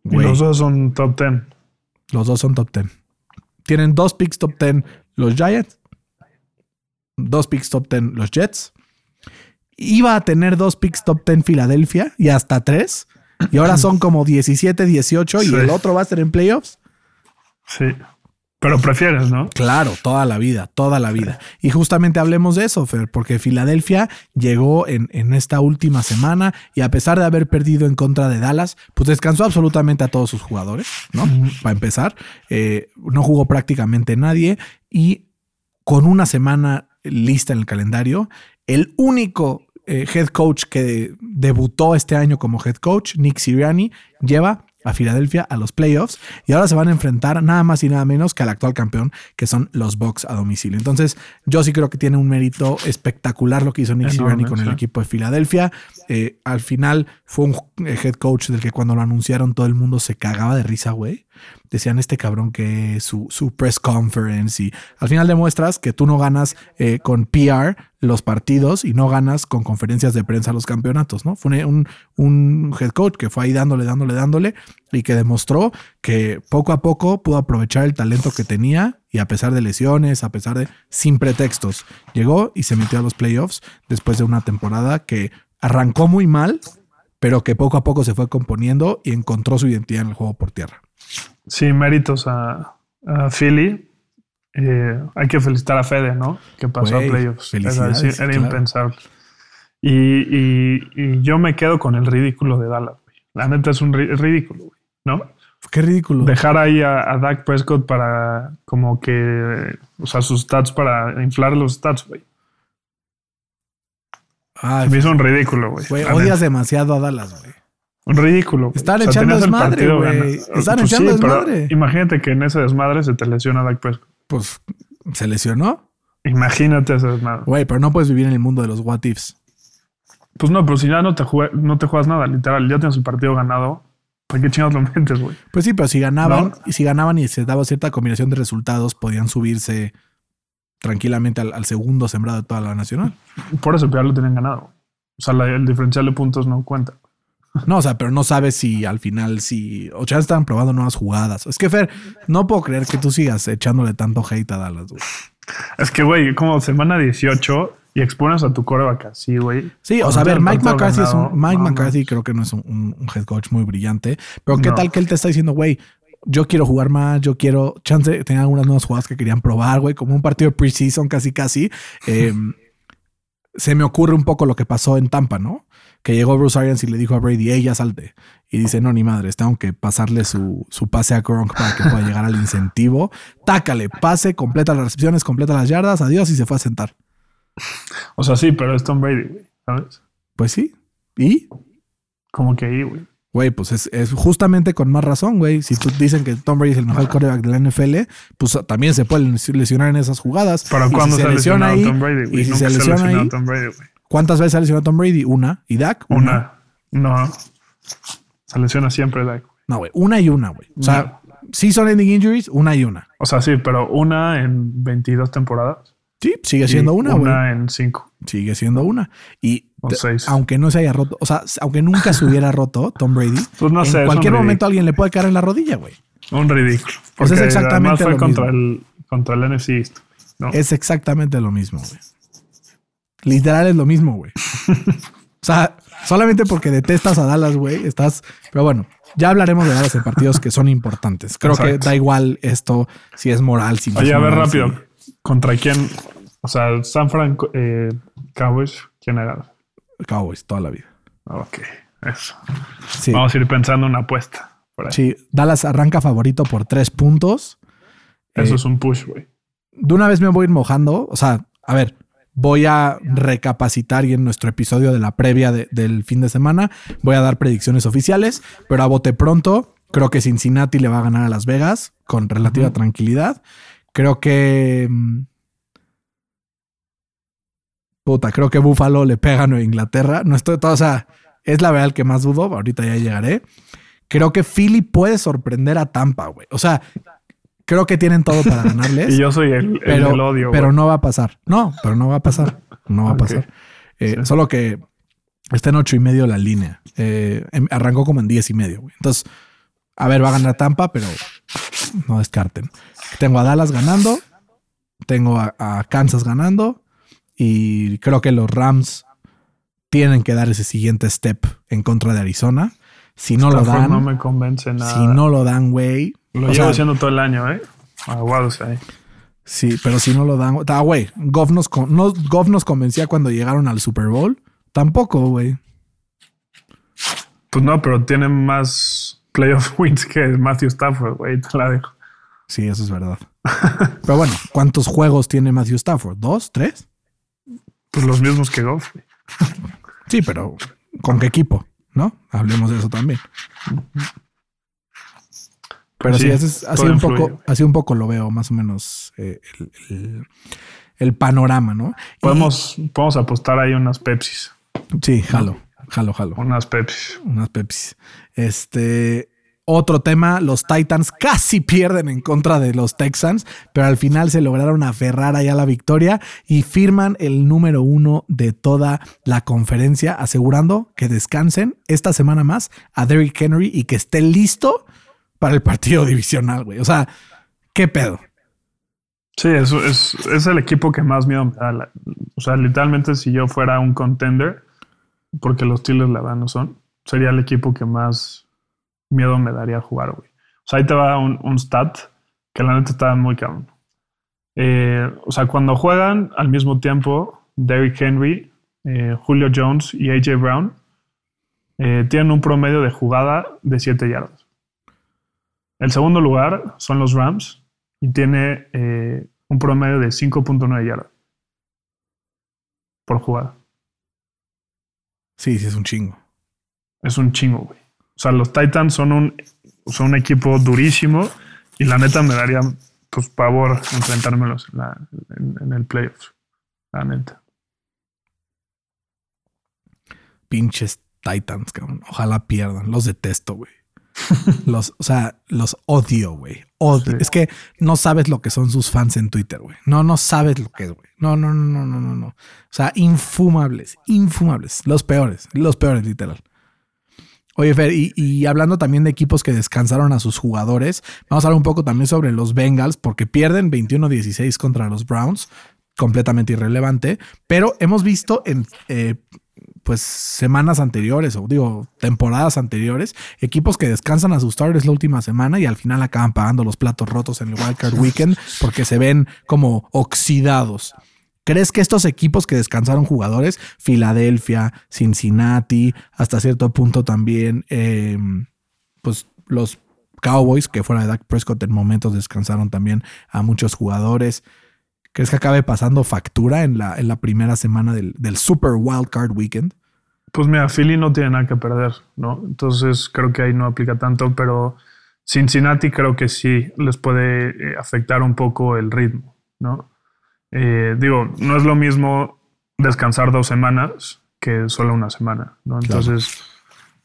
Y los dos son top 10. Los dos son top 10. Tienen dos picks top 10 los Giants, dos picks top 10 los Jets. Iba a tener dos picks top 10 Filadelfia y hasta tres. Y ahora son como 17, 18 y Sí. el otro va a estar en playoffs. Sí. Pero prefieres, ¿no? Claro, toda la vida, toda la vida. Y justamente hablemos de eso, Fer, porque Filadelfia llegó en, en esta última semana y a pesar de haber perdido en contra de Dallas, pues descansó absolutamente a todos sus jugadores, ¿no? Para empezar, eh, no jugó prácticamente nadie y con una semana lista en el calendario, el único eh, head coach que debutó este año como head coach, Nick Sirianni, lleva a Filadelfia a los playoffs y ahora se van a enfrentar nada más y nada menos que al actual campeón, que son los Bucks a domicilio. Entonces, yo sí creo que tiene un mérito espectacular lo que hizo Nick Sirianni con el equipo de Filadelfia. Eh, al final fue un eh, head coach del que cuando lo anunciaron todo el mundo se cagaba de risa, güey. Decían este cabrón que su, su press conference y al final demuestras que tú no ganas eh, con PR los partidos y no ganas con conferencias de prensa los campeonatos, ¿no? Fue un, un head coach que fue ahí dándole, dándole, dándole y que demostró que poco a poco pudo aprovechar el talento que tenía y a pesar de lesiones, a pesar de sin pretextos, llegó y se metió a los playoffs después de una temporada que arrancó muy mal, pero que poco a poco se fue componiendo y encontró su identidad en el juego por tierra. Sí, méritos a, Philly. Eh, hay que felicitar a Fede, ¿no? Que pasó a playoffs. Era, impensable. Y, yo me quedo con el ridículo de Dallas. La neta es un ridículo, ¿no? Qué ridículo. Dejar ahí a, a, Dak Prescott para como que, o sea, sus stats para inflar los stats, güey. Me hizo un ridículo, güey. Güey, odias demasiado a Dallas, güey. Ridículo. Están echando desmadre, güey. Están pues echando desmadre. Imagínate que en ese desmadre se te lesiona Dak Prescott. Pues, ¿se lesionó? Imagínate ese desmadre. Güey, pero no puedes vivir en el mundo de los what ifs. Pues no, pero si ya no te, no te juegas nada, literal, ya tienes el partido ganado. ¿Para qué chingados lo [laughs] mentes, güey? Pues sí, pero si ganaban, y si ganaban y se daba cierta combinación de resultados, podían subirse tranquilamente al, segundo sembrado de toda la nacional. Por eso, ya lo tienen ganado. O sea, el diferencial de puntos no cuenta. No, o sea, pero no sabes si al final, si. O ya están probando nuevas jugadas. Es que, Fer, no puedo creer que tú sigas echándole tanto hate a Dallas, güey. Es que, güey, como semana 18 y expones a tu coreback así, güey. Sí, o sea, a ver, Mike McCarthy es un. Mike McCarthy creo que no es un, head coach muy brillante. Pero ¿qué tal que él te está diciendo, güey? Yo quiero jugar más, yo quiero. Chance, tenía algunas nuevas jugadas que querían probar, güey, como un partido de preseason casi, casi. Em, se me ocurre un poco lo que pasó en Tampa, ¿no? Que llegó Bruce Arians y le dijo a Brady, ella salte. Y dice, no, ni madres, tengo que pasarle su, su pase a Gronk para que pueda llegar al incentivo. Tácale, pase, completa las recepciones, completa las yardas, adiós y se fue a sentar. O sea, sí, pero es Tom Brady, ¿sabes? Pues sí. ¿Y? Como que ahí, güey. Güey, pues es, justamente con más razón, güey. Si tú dicen que Tom Brady es el mejor quarterback de la NFL, pues también se puede lesionar en esas jugadas. ¿Para cuándo se, lesiona ahí? Tom Brady, y si se lesiona ahí, Tom Brady, ¿cuántas veces ha lesionado Tom Brady? Una. ¿Y Dak? Una. No. Se lesiona siempre Dak. No, güey. Una y una, güey. O sea, sí son ending injuries, una y una. O sea, sí, pero una en 22 temporadas. Sí, sigue siendo una, güey. Una en cinco. Sigue siendo una. Y aunque no se haya roto, o sea, aunque nunca se hubiera roto Tom Brady, [laughs] pues no sé, en cualquier momento alguien le puede caer en la rodilla, güey. Un ridículo. Pues es exactamente fue lo contra mismo. El, contra el NFC Es exactamente lo mismo, güey. Literal es lo mismo, güey. [laughs] o sea, solamente porque detestas a Dallas, güey, estás. Pero bueno, ya hablaremos de Dallas en partidos que son importantes. Creo que da igual esto si es moral, si no Oye, a ver rápido. ¿Contra quién? O sea, San Francisco, eh, Cowboys, ¿quién era? Cowboys, toda la vida. Ok, eso. Vamos a ir pensando una apuesta. Sí, Dallas arranca favorito por tres puntos. Eso eh, es un push, güey. De una vez me voy a ir mojando. O sea, a ver, voy a recapacitar y en nuestro episodio de la previa del fin de semana voy a dar predicciones oficiales, pero a bote pronto creo que Cincinnati le va a ganar a Las Vegas con relativa tranquilidad. Creo que. Mm, puta, creo que Buffalo le pega a Nueva Inglaterra. No estoy todo, o sea, es la verdad el que más dudo. Ahorita ya llegaré. Creo que Philly puede sorprender a Tampa, güey. O sea, creo que tienen todo para [laughs] ganarles. y yo soy el, pero, odio. Pero no va a pasar. No, pero no va a pasar. No va a pasar. Eh, solo que está en ocho y medio la línea. Eh, em, arrancó como en diez y medio, güey. Entonces, a ver, va a ganar Tampa, pero no descarten. Tengo a Dallas ganando, tengo a, Kansas ganando y creo que los Rams tienen que dar ese siguiente step en contra de Arizona. Si no lo dan, no me convence nada. Si no lo dan, güey. Lo llevo haciendo todo el año, ¿eh? Aguados ahí. Sí, pero si no lo dan, ah, güey, Goff nos, no, Goff nos convencía cuando llegaron al Super Bowl. Tampoco, güey. Pues no, pero tienen más playoff [laughs] wins que Matthew Stafford, güey, te la dejo. Sí, eso es verdad. Pero bueno, ¿cuántos juegos tiene Matthew Stafford? ¿Dos? ¿Tres? Pues los mismos que Goff. sí, pero ¿con qué equipo? ¿No? Hablemos de eso también. Pero sí, así, un poco, así un poco lo veo más o menos eh, el, panorama, ¿no? Podemos, podemos apostar ahí unas Pepsis. Sí, jalo, jalo, jalo. Unas Pepsis. Unas Pepsis. Este, otro tema, los Titans casi pierden en contra de los Texans, pero al final se lograron aferrar allá la victoria y firman el número uno de toda la conferencia, asegurando que descansen esta semana más a Derrick Henry y que esté listo para el partido divisional, güey. O sea, ¿qué pedo? Sí, eso es, es el equipo que más miedo me da. O sea, literalmente si yo fuera un contender, porque los Steelers la verdad no son, sería el equipo que más miedo me daría jugar, güey. O sea, ahí te va un, stat que la neta está muy cabrón. Eh, o sea, cuando juegan al mismo tiempo, Derrick Henry, eh, Julio Jones y AJ Brown eh, tienen un promedio de jugada de 7 yardas. El segundo lugar son los Rams y tiene un promedio de 5.9 yardas por jugada. Sí, sí, es un chingo. Es un chingo, güey. O sea, los Titans son un, son un equipo durísimo y la neta me daría pues pavor enfrentármelos en, el playoff. La neta. Pinches Titans, cabrón. Ojalá pierdan. Los detesto, güey. [laughs] los, o sea, los odio, güey. Odio. Es que no sabes lo que son sus fans en Twitter, güey. No, no sabes lo que es, güey. No, no, no, no, no, no. O sea, infumables, infumables. Los peores, los peores, literal. Oye, Fer, y, hablando también de equipos que descansaron a sus jugadores, vamos a hablar un poco también sobre los Bengals, porque pierden 21-16 contra los Browns, completamente irrelevante, pero hemos visto en eh, pues semanas anteriores, o digo, temporadas anteriores, equipos que descansan a sus starters la última semana y al final acaban pagando los platos rotos en el Wildcard Weekend porque se ven como oxidados. ¿Crees que estos equipos que descansaron jugadores, Filadelfia, Cincinnati, hasta cierto punto también, em, pues los Cowboys, que fuera de Dak Prescott en momentos descansaron también a muchos jugadores. ¿Crees que acabe pasando factura en la, en la primera semana del, Super Wild Card Weekend? Pues mira, Philly no tiene nada que perder, ¿no? Entonces creo que ahí no aplica tanto, pero Cincinnati creo que sí les puede eh, afectar un poco el ritmo, ¿no? Eh, digo, no es lo mismo descansar dos semanas que solo una semana, ¿no? Entonces,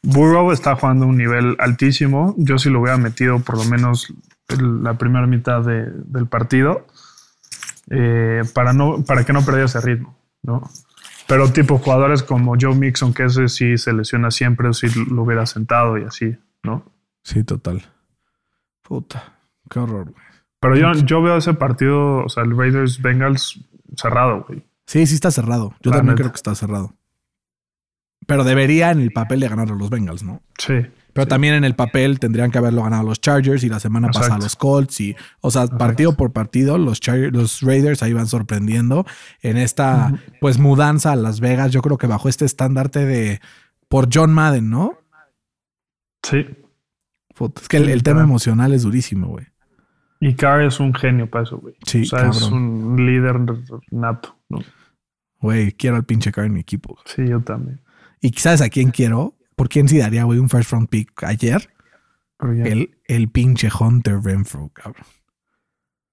Burrow está jugando un nivel altísimo. Yo sí lo hubiera metido por lo menos la primera mitad del partido eh, para, no, para que no perdiera ese ritmo, ¿no? Pero tipo jugadores como Joe Mixon, que ese sí se lesiona siempre, o si lo hubiera sentado y así, ¿no? Sí, total. Puta, qué horror, güey. Pero yo, yo veo ese partido, o sea, el Raiders Bengals cerrado, güey. Sí, sí está cerrado. Yo también creo que está cerrado. Pero debería en el papel de ganar a los Bengals, ¿no? Sí. Pero también en el papel tendrían que haberlo ganado los Chargers y la semana pasada los Colts. Y, o sea, partido por partido, los, los Raiders ahí van sorprendiendo en esta, pues, mudanza a Las Vegas. Yo creo que bajo este estandarte de por John Madden, ¿no? Sí. Es que el tema emocional es durísimo, güey. Y Carr es un genio para eso, güey. Sí, o sea, es un líder nato, ¿no? Güey, quiero al pinche Carr en mi equipo. Sí, yo también. ¿Y sabes a quién quiero? ¿Por quién sí daría, güey, un first round pick ayer? El, el pinche Hunter Renfro, cabrón.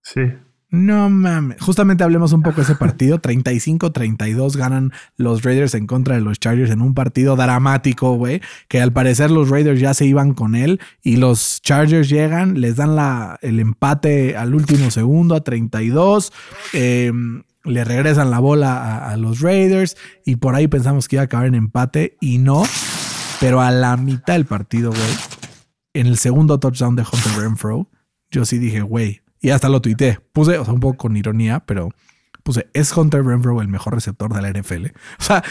Sí. No mames. Justamente hablemos un poco de ese partido. [laughs] 35-32 ganan los Raiders en contra de los Chargers en un partido dramático, güey. Que al parecer los Raiders ya se iban con él y los Chargers llegan, les dan la, el empate al último segundo a 32. Em, le regresan la bola a, los Raiders y por ahí pensamos que iba a acabar en empate y no. Pero a la mitad del partido, güey, en el segundo touchdown de Hunter Renfro, yo sí dije, güey, y hasta lo tuiteé. Puse, o sea, un poco con ironía, pero puse, ¿es Hunter Renfro el mejor receptor de la NFL? O sea,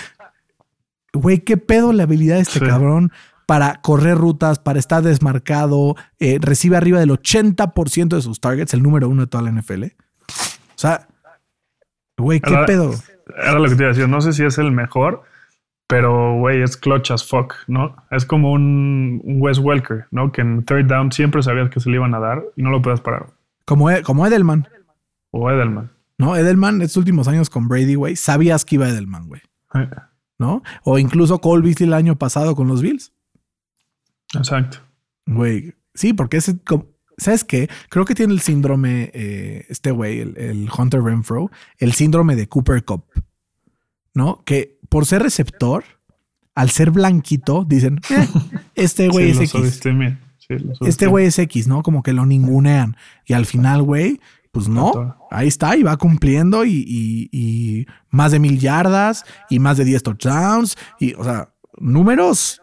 güey, ¿qué pedo la habilidad de este cabrón para correr rutas, para estar desmarcado? Eh, recibe arriba del 80% de sus targets, el número uno de toda la NFL. O sea, güey, ¿qué pedo? Era lo que te iba a decir. No sé si es el mejor, pero, güey, es clutch as fuck, ¿no? Es como un, Wes Welker, ¿no? Que en third down siempre sabías que se le iban a dar y no lo puedes parar. Como, e, como Edelman. O Edelman. No, Edelman, estos últimos años con Brady, güey, sabías que iba Edelman, güey. Eh. ¿No? O incluso Cole Beasley el año pasado con los Bills. Exacto. Güey, sí, porque ese, ¿sabes qué? Creo que tiene el síndrome, eh, este güey, el, Hunter Renfro, el síndrome de Cooper Cup, ¿no? Que por ser receptor, al ser blanquito, dicen, eh, este güey es X. este güey es X, ¿no? Como que lo ningunean. Y al final, güey, pues no, ahí está y va cumpliendo y, más de mil yardas y más de 10 touchdowns. Y, o sea, números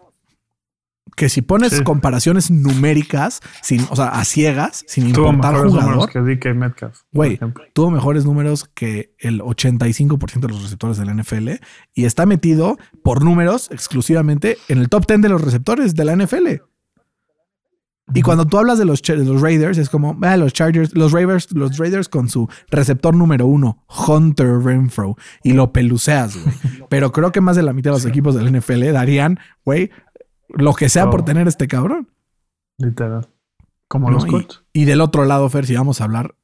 que si pones comparaciones numéricas, sin, o sea, a ciegas, sin importar jugador, que Metcalf. Güey, tuvo mejores números que el 85% de los receptores de la NFL y está metido por números exclusivamente en el top 10 de los receptores de la NFL. Y cuando tú hablas de los, los Raiders, es como ah, los Chargers, los Raiders, los Raiders con su receptor número uno, Hunter Renfro, y lo peluceas, güey. [laughs] Pero creo que más de la mitad de los equipos del NFL darían, güey, lo que sea por tener este cabrón. Literal. Como los Colts. Y, del otro lado, Fer, si vamos a hablar,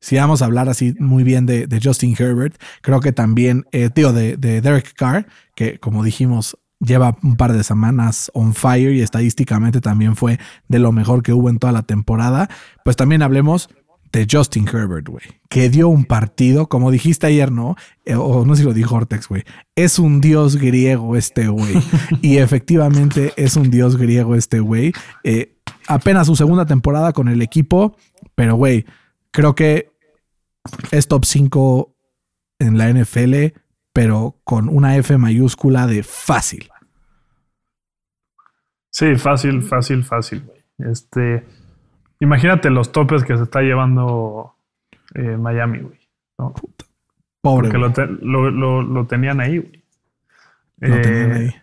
si vamos a hablar así muy bien de, Justin Herbert, creo que también, eh, tío, de, de Derek Carr, que como dijimos, lleva un par de semanas on fire y estadísticamente también fue de lo mejor que hubo en toda la temporada, pues también hablemos de Justin Herbert, güey, que dio un partido, como dijiste ayer, ¿no? Eh, o no sé si lo dijo Ortex, güey. Es un dios griego este güey. [laughs] y efectivamente es un dios griego este güey. Eh, apenas su segunda temporada con el equipo, pero güey, creo que es top 5 en la NFL pero con una F mayúscula de fácil. Sí, fácil, fácil, fácil. Este, imagínate los topes que se está llevando eh, Miami, güey. Pobre. Porque lo, tenían ahí, güey. Lo tenían eh, ahí.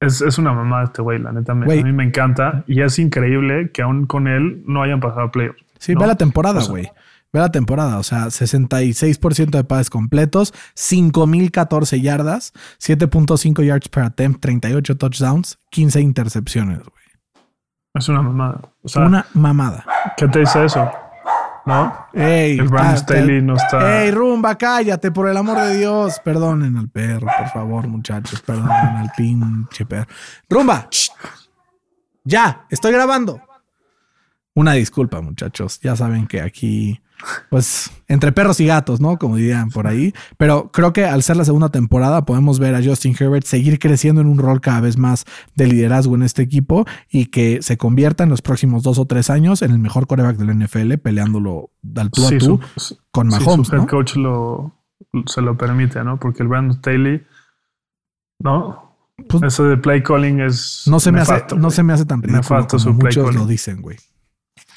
Es, una mamada este güey, la neta. a mí me encanta. Y es increíble que aún con él no hayan pasado playoffs. Sí, ve la temporada, güey. Ve la temporada, o sea, 66% de pases completos, 5014 yardas, 7.5 yards per attempt, 38 touchdowns, 15 intercepciones, güey. Es una mamada. una mamada. ¿Qué te dice eso? ¿No? Ey, el Staley no está. Ey, rumba, cállate, por el amor de Dios. Perdonen al perro, por favor, muchachos. Perdonen al pinche perro. Rumba. Ya, estoy grabando. Una disculpa, muchachos. Ya saben que aquí pues entre perros y gatos, ¿no? Como dirían por ahí. Pero creo que al ser la segunda temporada podemos ver a Justin Herbert seguir creciendo en un rol cada vez más de liderazgo en este equipo y que se convierta en los próximos dos o tres años en el mejor coreback del NFL, peleándolo al tú a tú con Mahomes. Sí, su head coach lo, se lo permite, ¿no? Porque el Brandon Staley, ¿no? Pues Eso de play calling es. No se, me hace, no se me hace tan ridículo como muchos lo dicen, güey.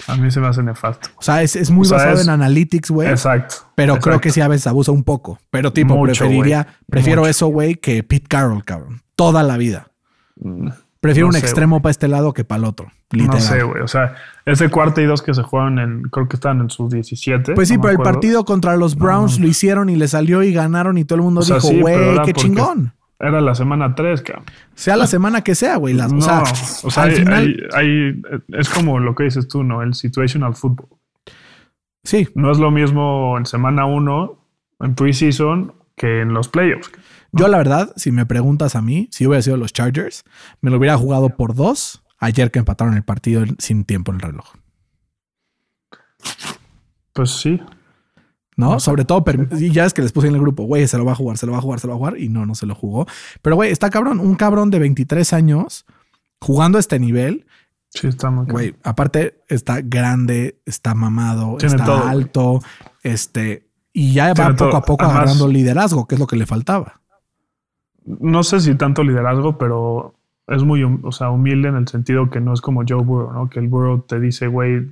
A mí se me hace nefasto. O sea, es, muy basado en analytics, güey. Exacto. Pero creo que sí a veces abusa un poco. Pero tipo, preferiría, prefiero eso, güey, que Pete Carroll, cabrón. Toda la vida. Mm, prefiero un extremo para este lado que para el otro. Literal. No sé, güey. O sea, ese cuarto y dos que se juegan en, creo que están en sus 17. Pues sí, pero el partido contra los Browns lo hicieron y le salió y ganaron y todo el mundo dijo, güey, qué chingón. Era la semana 3, cabrón. Sea la semana que sea, güey. o sea, o sea al final... es como lo que dices tú, ¿no? El situational football. Sí. No es lo mismo en semana 1, en preseason, que en los playoffs. Yo, la verdad, si me preguntas a mí, si hubiera sido los Chargers, me lo hubiera jugado por dos ayer que empataron el partido sin tiempo en el reloj. Pues sí. ¿No? Sobre todo, y ya es que les puse en el grupo, güey, se lo va a jugar, se lo va a jugar, se lo va a jugar, y no, no se lo jugó. Pero, güey, está cabrón, un cabrón de 23 años jugando a este nivel. Sí, está muy Güey, aparte está grande, está mamado, está alto, este, y ya va poco a poco agarrando liderazgo, que es lo que le faltaba. No sé si tanto liderazgo, pero es muy, o sea, humilde en el sentido que no es como Joe Burrow, ¿no? Que el Burrow te dice, güey,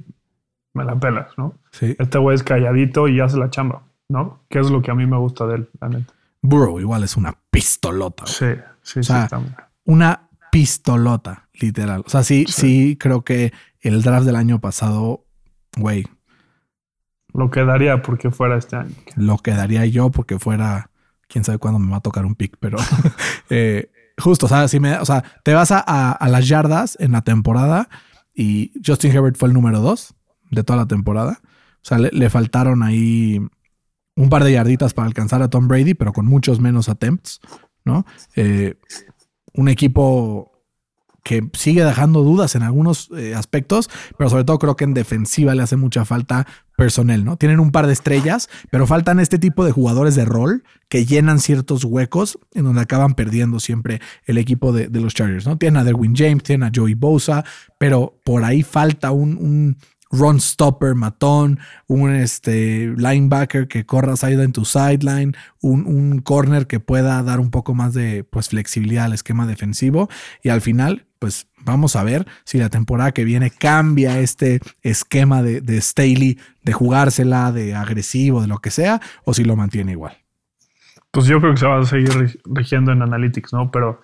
me la pelas, ¿no? Sí. Este güey es calladito y hace la chamba, ¿no? Que es lo que a mí me gusta de él, la neta. Burrow igual es una pistolota. Sí, sí, sí. Una pistolota, literal. O sea, sí, sí, creo que el draft del año pasado, güey. Lo quedaría porque fuera este año. Lo quedaría yo porque fuera, quién sabe cuándo me va a tocar un pick, pero [laughs] [laughs] eh, justo, o sea, si me, o sea, te vas a, a, las yardas en la temporada y Justin Herbert fue el número dos de toda la temporada. O sea, le, faltaron ahí un par de yarditas para alcanzar a Tom Brady, pero con muchos menos attempts, ¿no? Eh, un equipo que sigue dejando dudas en algunos eh, aspectos, pero sobre todo creo que en defensiva le hace mucha falta personal, ¿no? Tienen un par de estrellas, pero faltan este tipo de jugadores de rol que llenan ciertos huecos en donde acaban perdiendo siempre el equipo de, los Chargers, ¿no? Tienen a Derwin James, tienen a Joey Bosa, pero por ahí falta un, un run stopper matón, un este, linebacker que corra sideline to sideline, un, un corner que pueda dar un poco más de pues, flexibilidad al esquema defensivo y al final pues vamos a ver si la temporada que viene cambia este esquema de, de Staley de jugársela, de agresivo, de lo que sea, o si lo mantiene igual. Pues yo creo que se va a seguir rigiendo en Analytics, ¿no? Pero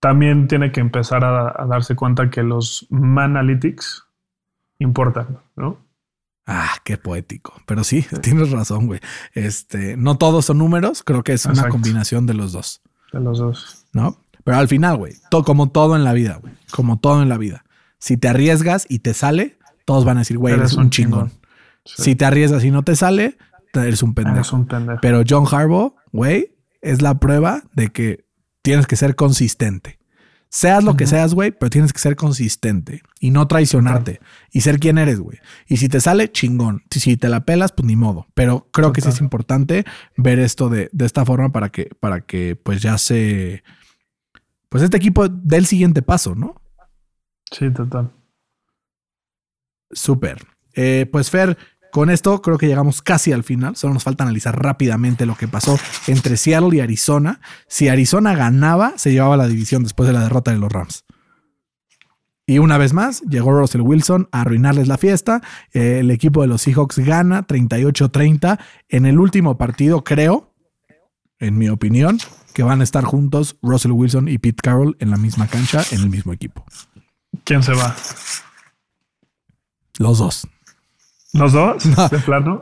también tiene que empezar a, darse cuenta que los Manalytics importan, ¿no? Ah, qué poético. Pero sí, tienes razón, güey. Este, no todos son números, creo que es una combinación de los dos. De los dos. ¿No? Pero al final, güey, como todo en la vida, güey, como todo en la vida. Si te arriesgas y te sale, todos van a decir, güey, eres, un chingón. Si te arriesgas y no te sale, eres un pendejo. un pendejo. Pero John Harbaugh, güey, es la prueba de que tienes que ser consistente. Seas lo que seas, güey, pero tienes que ser consistente y no traicionarte y ser quien eres, güey. Y si te sale, chingón. Si, te la pelas, pues ni modo. Pero creo que sí es importante ver esto de, de, esta forma para que, para que pues ya se, pues este equipo dé el siguiente paso, ¿no? Sí, total. Súper. Eh, pues Fer, con esto creo que llegamos casi al final. Solo nos falta analizar rápidamente lo que pasó entre Seattle y Arizona. Si Arizona ganaba, se llevaba la división después de la derrota de los Rams. Y una vez más, llegó Russell Wilson a arruinarles la fiesta. Eh, el equipo de los Seahawks gana 38-30. En el último partido, creo, en mi opinión, que van a estar juntos Russell Wilson y Pete Carroll en la misma cancha, en el mismo equipo. ¿Quién se va? Los dos. ¿Los dos? [laughs] ¿De plano?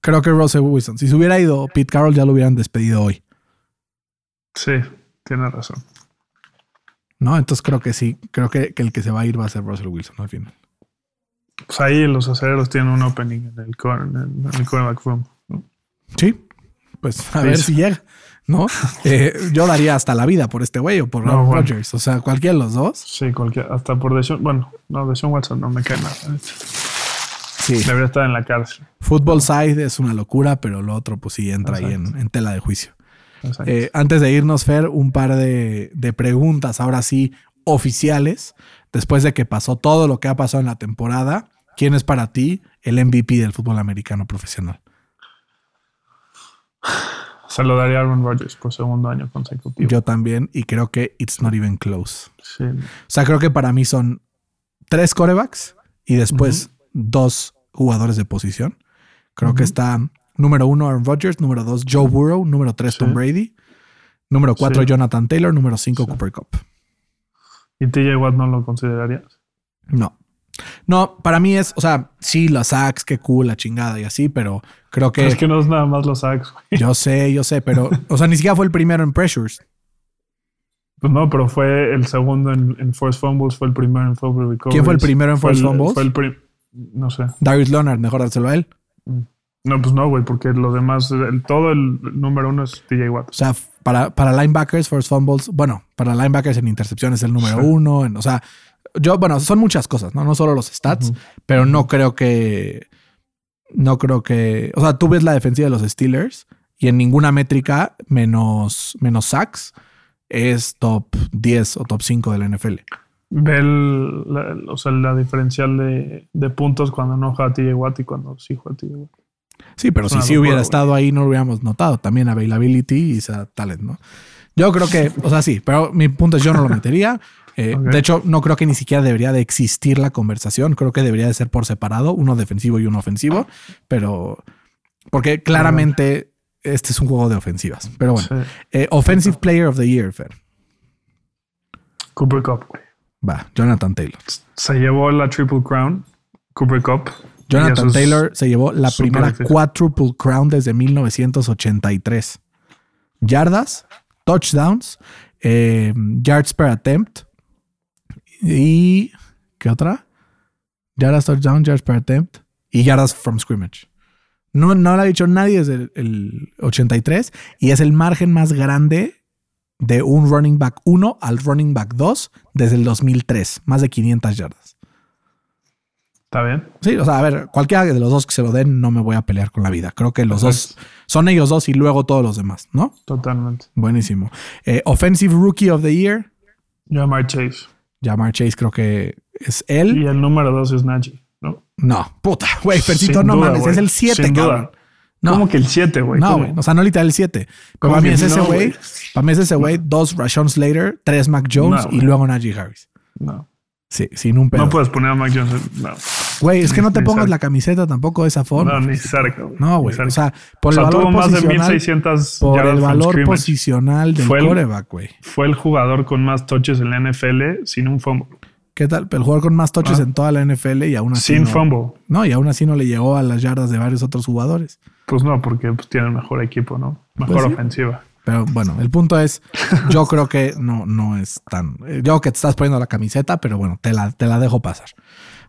Creo que Russell Wilson. Si se hubiera ido Pete Carroll, ya lo hubieran despedido hoy. Sí, tiene razón. No, entonces creo que sí. Creo que, el que se va a ir va a ser Russell Wilson al final. Pues ahí los acereros tienen un opening en el, en el cornerback room. Sí, pues a ver si llega. ¿no? [laughs] Eh, yo daría hasta la vida por este güey o por no, Rodgers. O sea, cualquiera de los dos. Sí, cualquiera. Hasta por Deshaun. Bueno, no, Deshaun Watson no me cae nada. Sí. Debería estar en la cárcel. Football side es una locura, pero lo otro, pues sí entra ahí en, tela de juicio. Eh, antes de irnos, Fer, un par de, de preguntas, ahora sí, oficiales. Después de que pasó todo lo que ha pasado en la temporada, ¿quién es para ti el MVP del fútbol americano profesional? Se lo daría a Aaron Rodgers por segundo año consecutivo. Yo también, y creo que it's not even close. Sí. O sea, creo que para mí son tres corebacks y después dos jugadores de posición. Creo que está número uno Aaron Rodgers, número dos Joe Burrow, número tres Tom Brady, número cuatro Jonathan Taylor, número cinco Cooper Cup. ¿Y TJ Watt no lo considerarías? No. No, para mí es, o sea, sí, los sacks, qué cool, la chingada y así, pero creo que. es que no es nada más los sacks, Yo sé, yo sé, pero, o sea, ni siquiera fue el primero en pressures. Pues no, pero fue el segundo en, en Force Fumbles, fue el primero en Fumble Recovery. ¿Quién fue el primero en Force Fumbles? Fue el no sé. Darius Leonard, mejor dárselo a él. No, pues no, güey, porque lo demás, todo el número uno es TJ Watt. O sea, para, para linebackers, Force Fumbles, bueno, para linebackers en intercepciones el número uno, en, o sea, yo, bueno, son muchas cosas, ¿no? No solo los stats, pero no creo que. No creo que. O sea, tú ves la defensiva de los Steelers y en ninguna métrica menos, menos sacks es top 10 o top 5 de la NFL. Ve la, o sea, la diferencial de, puntos cuando no juega TJ Watt y cuando sí juega TJ Watt. Sí, pero si sí hubiera estado ahí, no lo hubiéramos notado. También availability y talent, ¿no? Yo creo que, o sea, sí, pero mi punto es yo no lo metería. [laughs] Eh, de hecho, no creo que ni siquiera debería de existir la conversación. Creo que debería de ser por separado, uno defensivo y uno ofensivo. Pero porque claramente este es un juego de ofensivas. Pero bueno, eh, Offensive Player of the Year, Fer. Cooper Cup. Va, Jonathan Taylor. Se llevó la Triple Crown, Cooper Cup. Jonathan Taylor se llevó la primera Quadruple Crown desde 1983. Yardas, touchdowns, eh, yards per attempt, y. ¿Qué otra? Yardas touchdown, yards per attempt y yardas from scrimmage. No, no lo ha dicho nadie desde el, 83 y es el margen más grande de un running back 1 al running back 2 desde el 2003, más de 500 yardas. ¿Está bien? Sí, o sea, a ver, cualquiera de los dos que se lo den, no me voy a pelear con la vida. Creo que los dos son ellos dos y luego todos los demás, ¿no? Totalmente. Buenísimo. Eh, offensive Rookie of the Year. Jamar Chase. Jamar Chase creo que es él. Y el número dos es Najee, ¿no? No, puta, güey, Percito, no mames, es el 7, cabrón. No. ¿Cómo que el 7, güey? No, güey. O sea, no literal el 7. Pero para mí es ese güey. Para mí es ese güey. Dos Rashawn Slater, tres Mac Jones y luego Najee Harris. No. Sí, sin un pedo. No puedes poner a Mac Jones. No. Güey, es que no te pongas la camiseta tampoco de esa forma. No, ni cerca. Güey. No, güey. O sea, por el valor tuvo más de posicional. 1600 por el valor posicional del Fue el- coreback, güey. Fue el jugador con más touches en la NFL sin un fumble. ¿Qué tal? El jugador con más touches Ah. en toda la NFL y aún así. Sin no, fumble. No, y aún así no le llegó a las yardas de varios otros jugadores. Pues no, porque pues, tienen mejor equipo, ¿no? Mejor Pues sí. ofensiva. Pero bueno, el punto es, yo creo que no, no es tan. Yo creo que te estás poniendo la camiseta, pero bueno, te la, te la dejo pasar.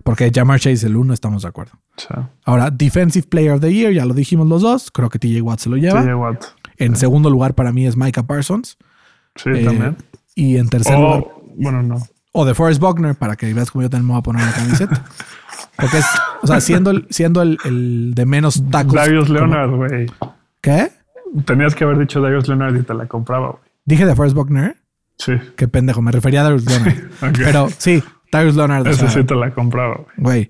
Porque Jamar Chase el uno, estamos de acuerdo. Ahora, Defensive Player of the Year, ya lo dijimos los dos. Creo que TJ Watt se lo lleva. TJ Watt. En segundo lugar, para mí es Micah Parsons. Sí, Eh, también. Y en tercer lugar, O, bueno, no. O de Forrest Buckner, para que veas cómo yo también me voy a poner la camiseta. Porque es, o sea, siendo el, siendo el, el de menos tacos. Darius Leonard, güey. ¿Qué? Tenías que haber dicho Darius Leonard y te la compraba, güey. Dije de Forrest Buckner. Sí. Qué pendejo, me refería a Darius Leonard. [laughs] Pero sí, Darius Leonard. o Ese sea, sí te la compraba, güey. Güey,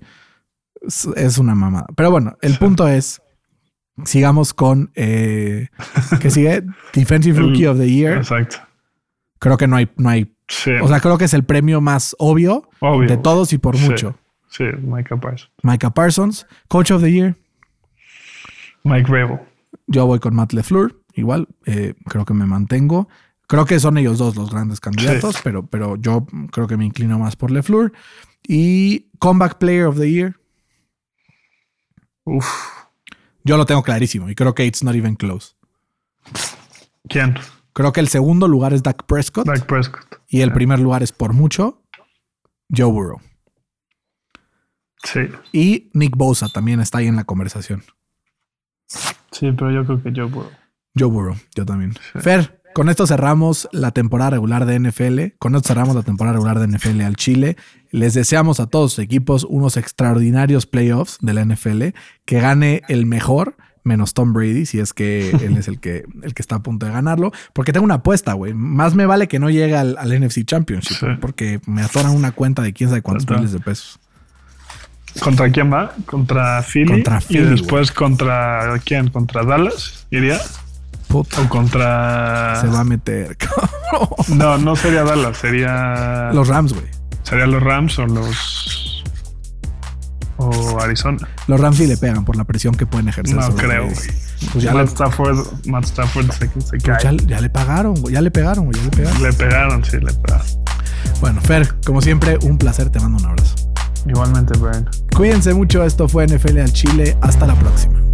es, una mamada. Pero bueno, el punto es, sigamos con, eh, que sigue Defensive Rookie of the Year. Exacto. Creo que no hay, no hay, Sí. o sea, creo que es el premio más obvio Obvio. de todos y por Sí. mucho. Sí, Micah Parsons. Micah Parsons, Coach of the Year. Mike Rabel. Yo voy con Matt LeFleur. Igual, eh, creo que me mantengo. Creo que son ellos dos los grandes candidatos, pero, pero yo creo que me inclino más por LeFleur. Y Comeback Player of the Year. Uf. Yo lo tengo clarísimo y creo que it's not even close. ¿Quién? Creo que el segundo lugar es Dak Prescott Dak Prescott. y el primer lugar es por mucho Joe Burrow. Sí. Y Nick Bosa también está ahí en la conversación. Sí, pero yo creo que Joe Burrow. Joe Burrow, yo también. Fer, con esto cerramos la temporada regular de NFL. Con esto cerramos la temporada regular de NFL al Chile. Les deseamos a todos sus equipos unos extraordinarios playoffs de la NFL. Que gane el mejor, menos Tom Brady, si es que él es el que, el que está a punto de ganarlo. Porque tengo una apuesta, güey. Más me vale que no llegue al, al NFC Championship. Sí. Porque me atoran una cuenta de quién sabe cuántos miles de pesos. ¿Contra quién va? Contra Philly. Contra Philly, Y después contra quién? ¿Contra Dallas? ¿Iría? Puta, ¿O contra. se va a meter. [laughs] No, no sería Dallas. Sería. Los Rams, güey. Serían los Rams o los. O Arizona. Los Rams sí le pegan por la presión que pueden ejercer. No sobre creo, güey. Pues ya Matt le, Stafford, Matt Stafford se, se pues ya, ya le pagaron, güey. Ya le pegaron, güey. Ya le pegaron. Le pegaron, sí, le pegaron. Bueno, Fer, como siempre, un placer. Te mando un abrazo. Igualmente, Brian. Cuídense mucho. Esto fue NFL al Chile. Hasta la próxima.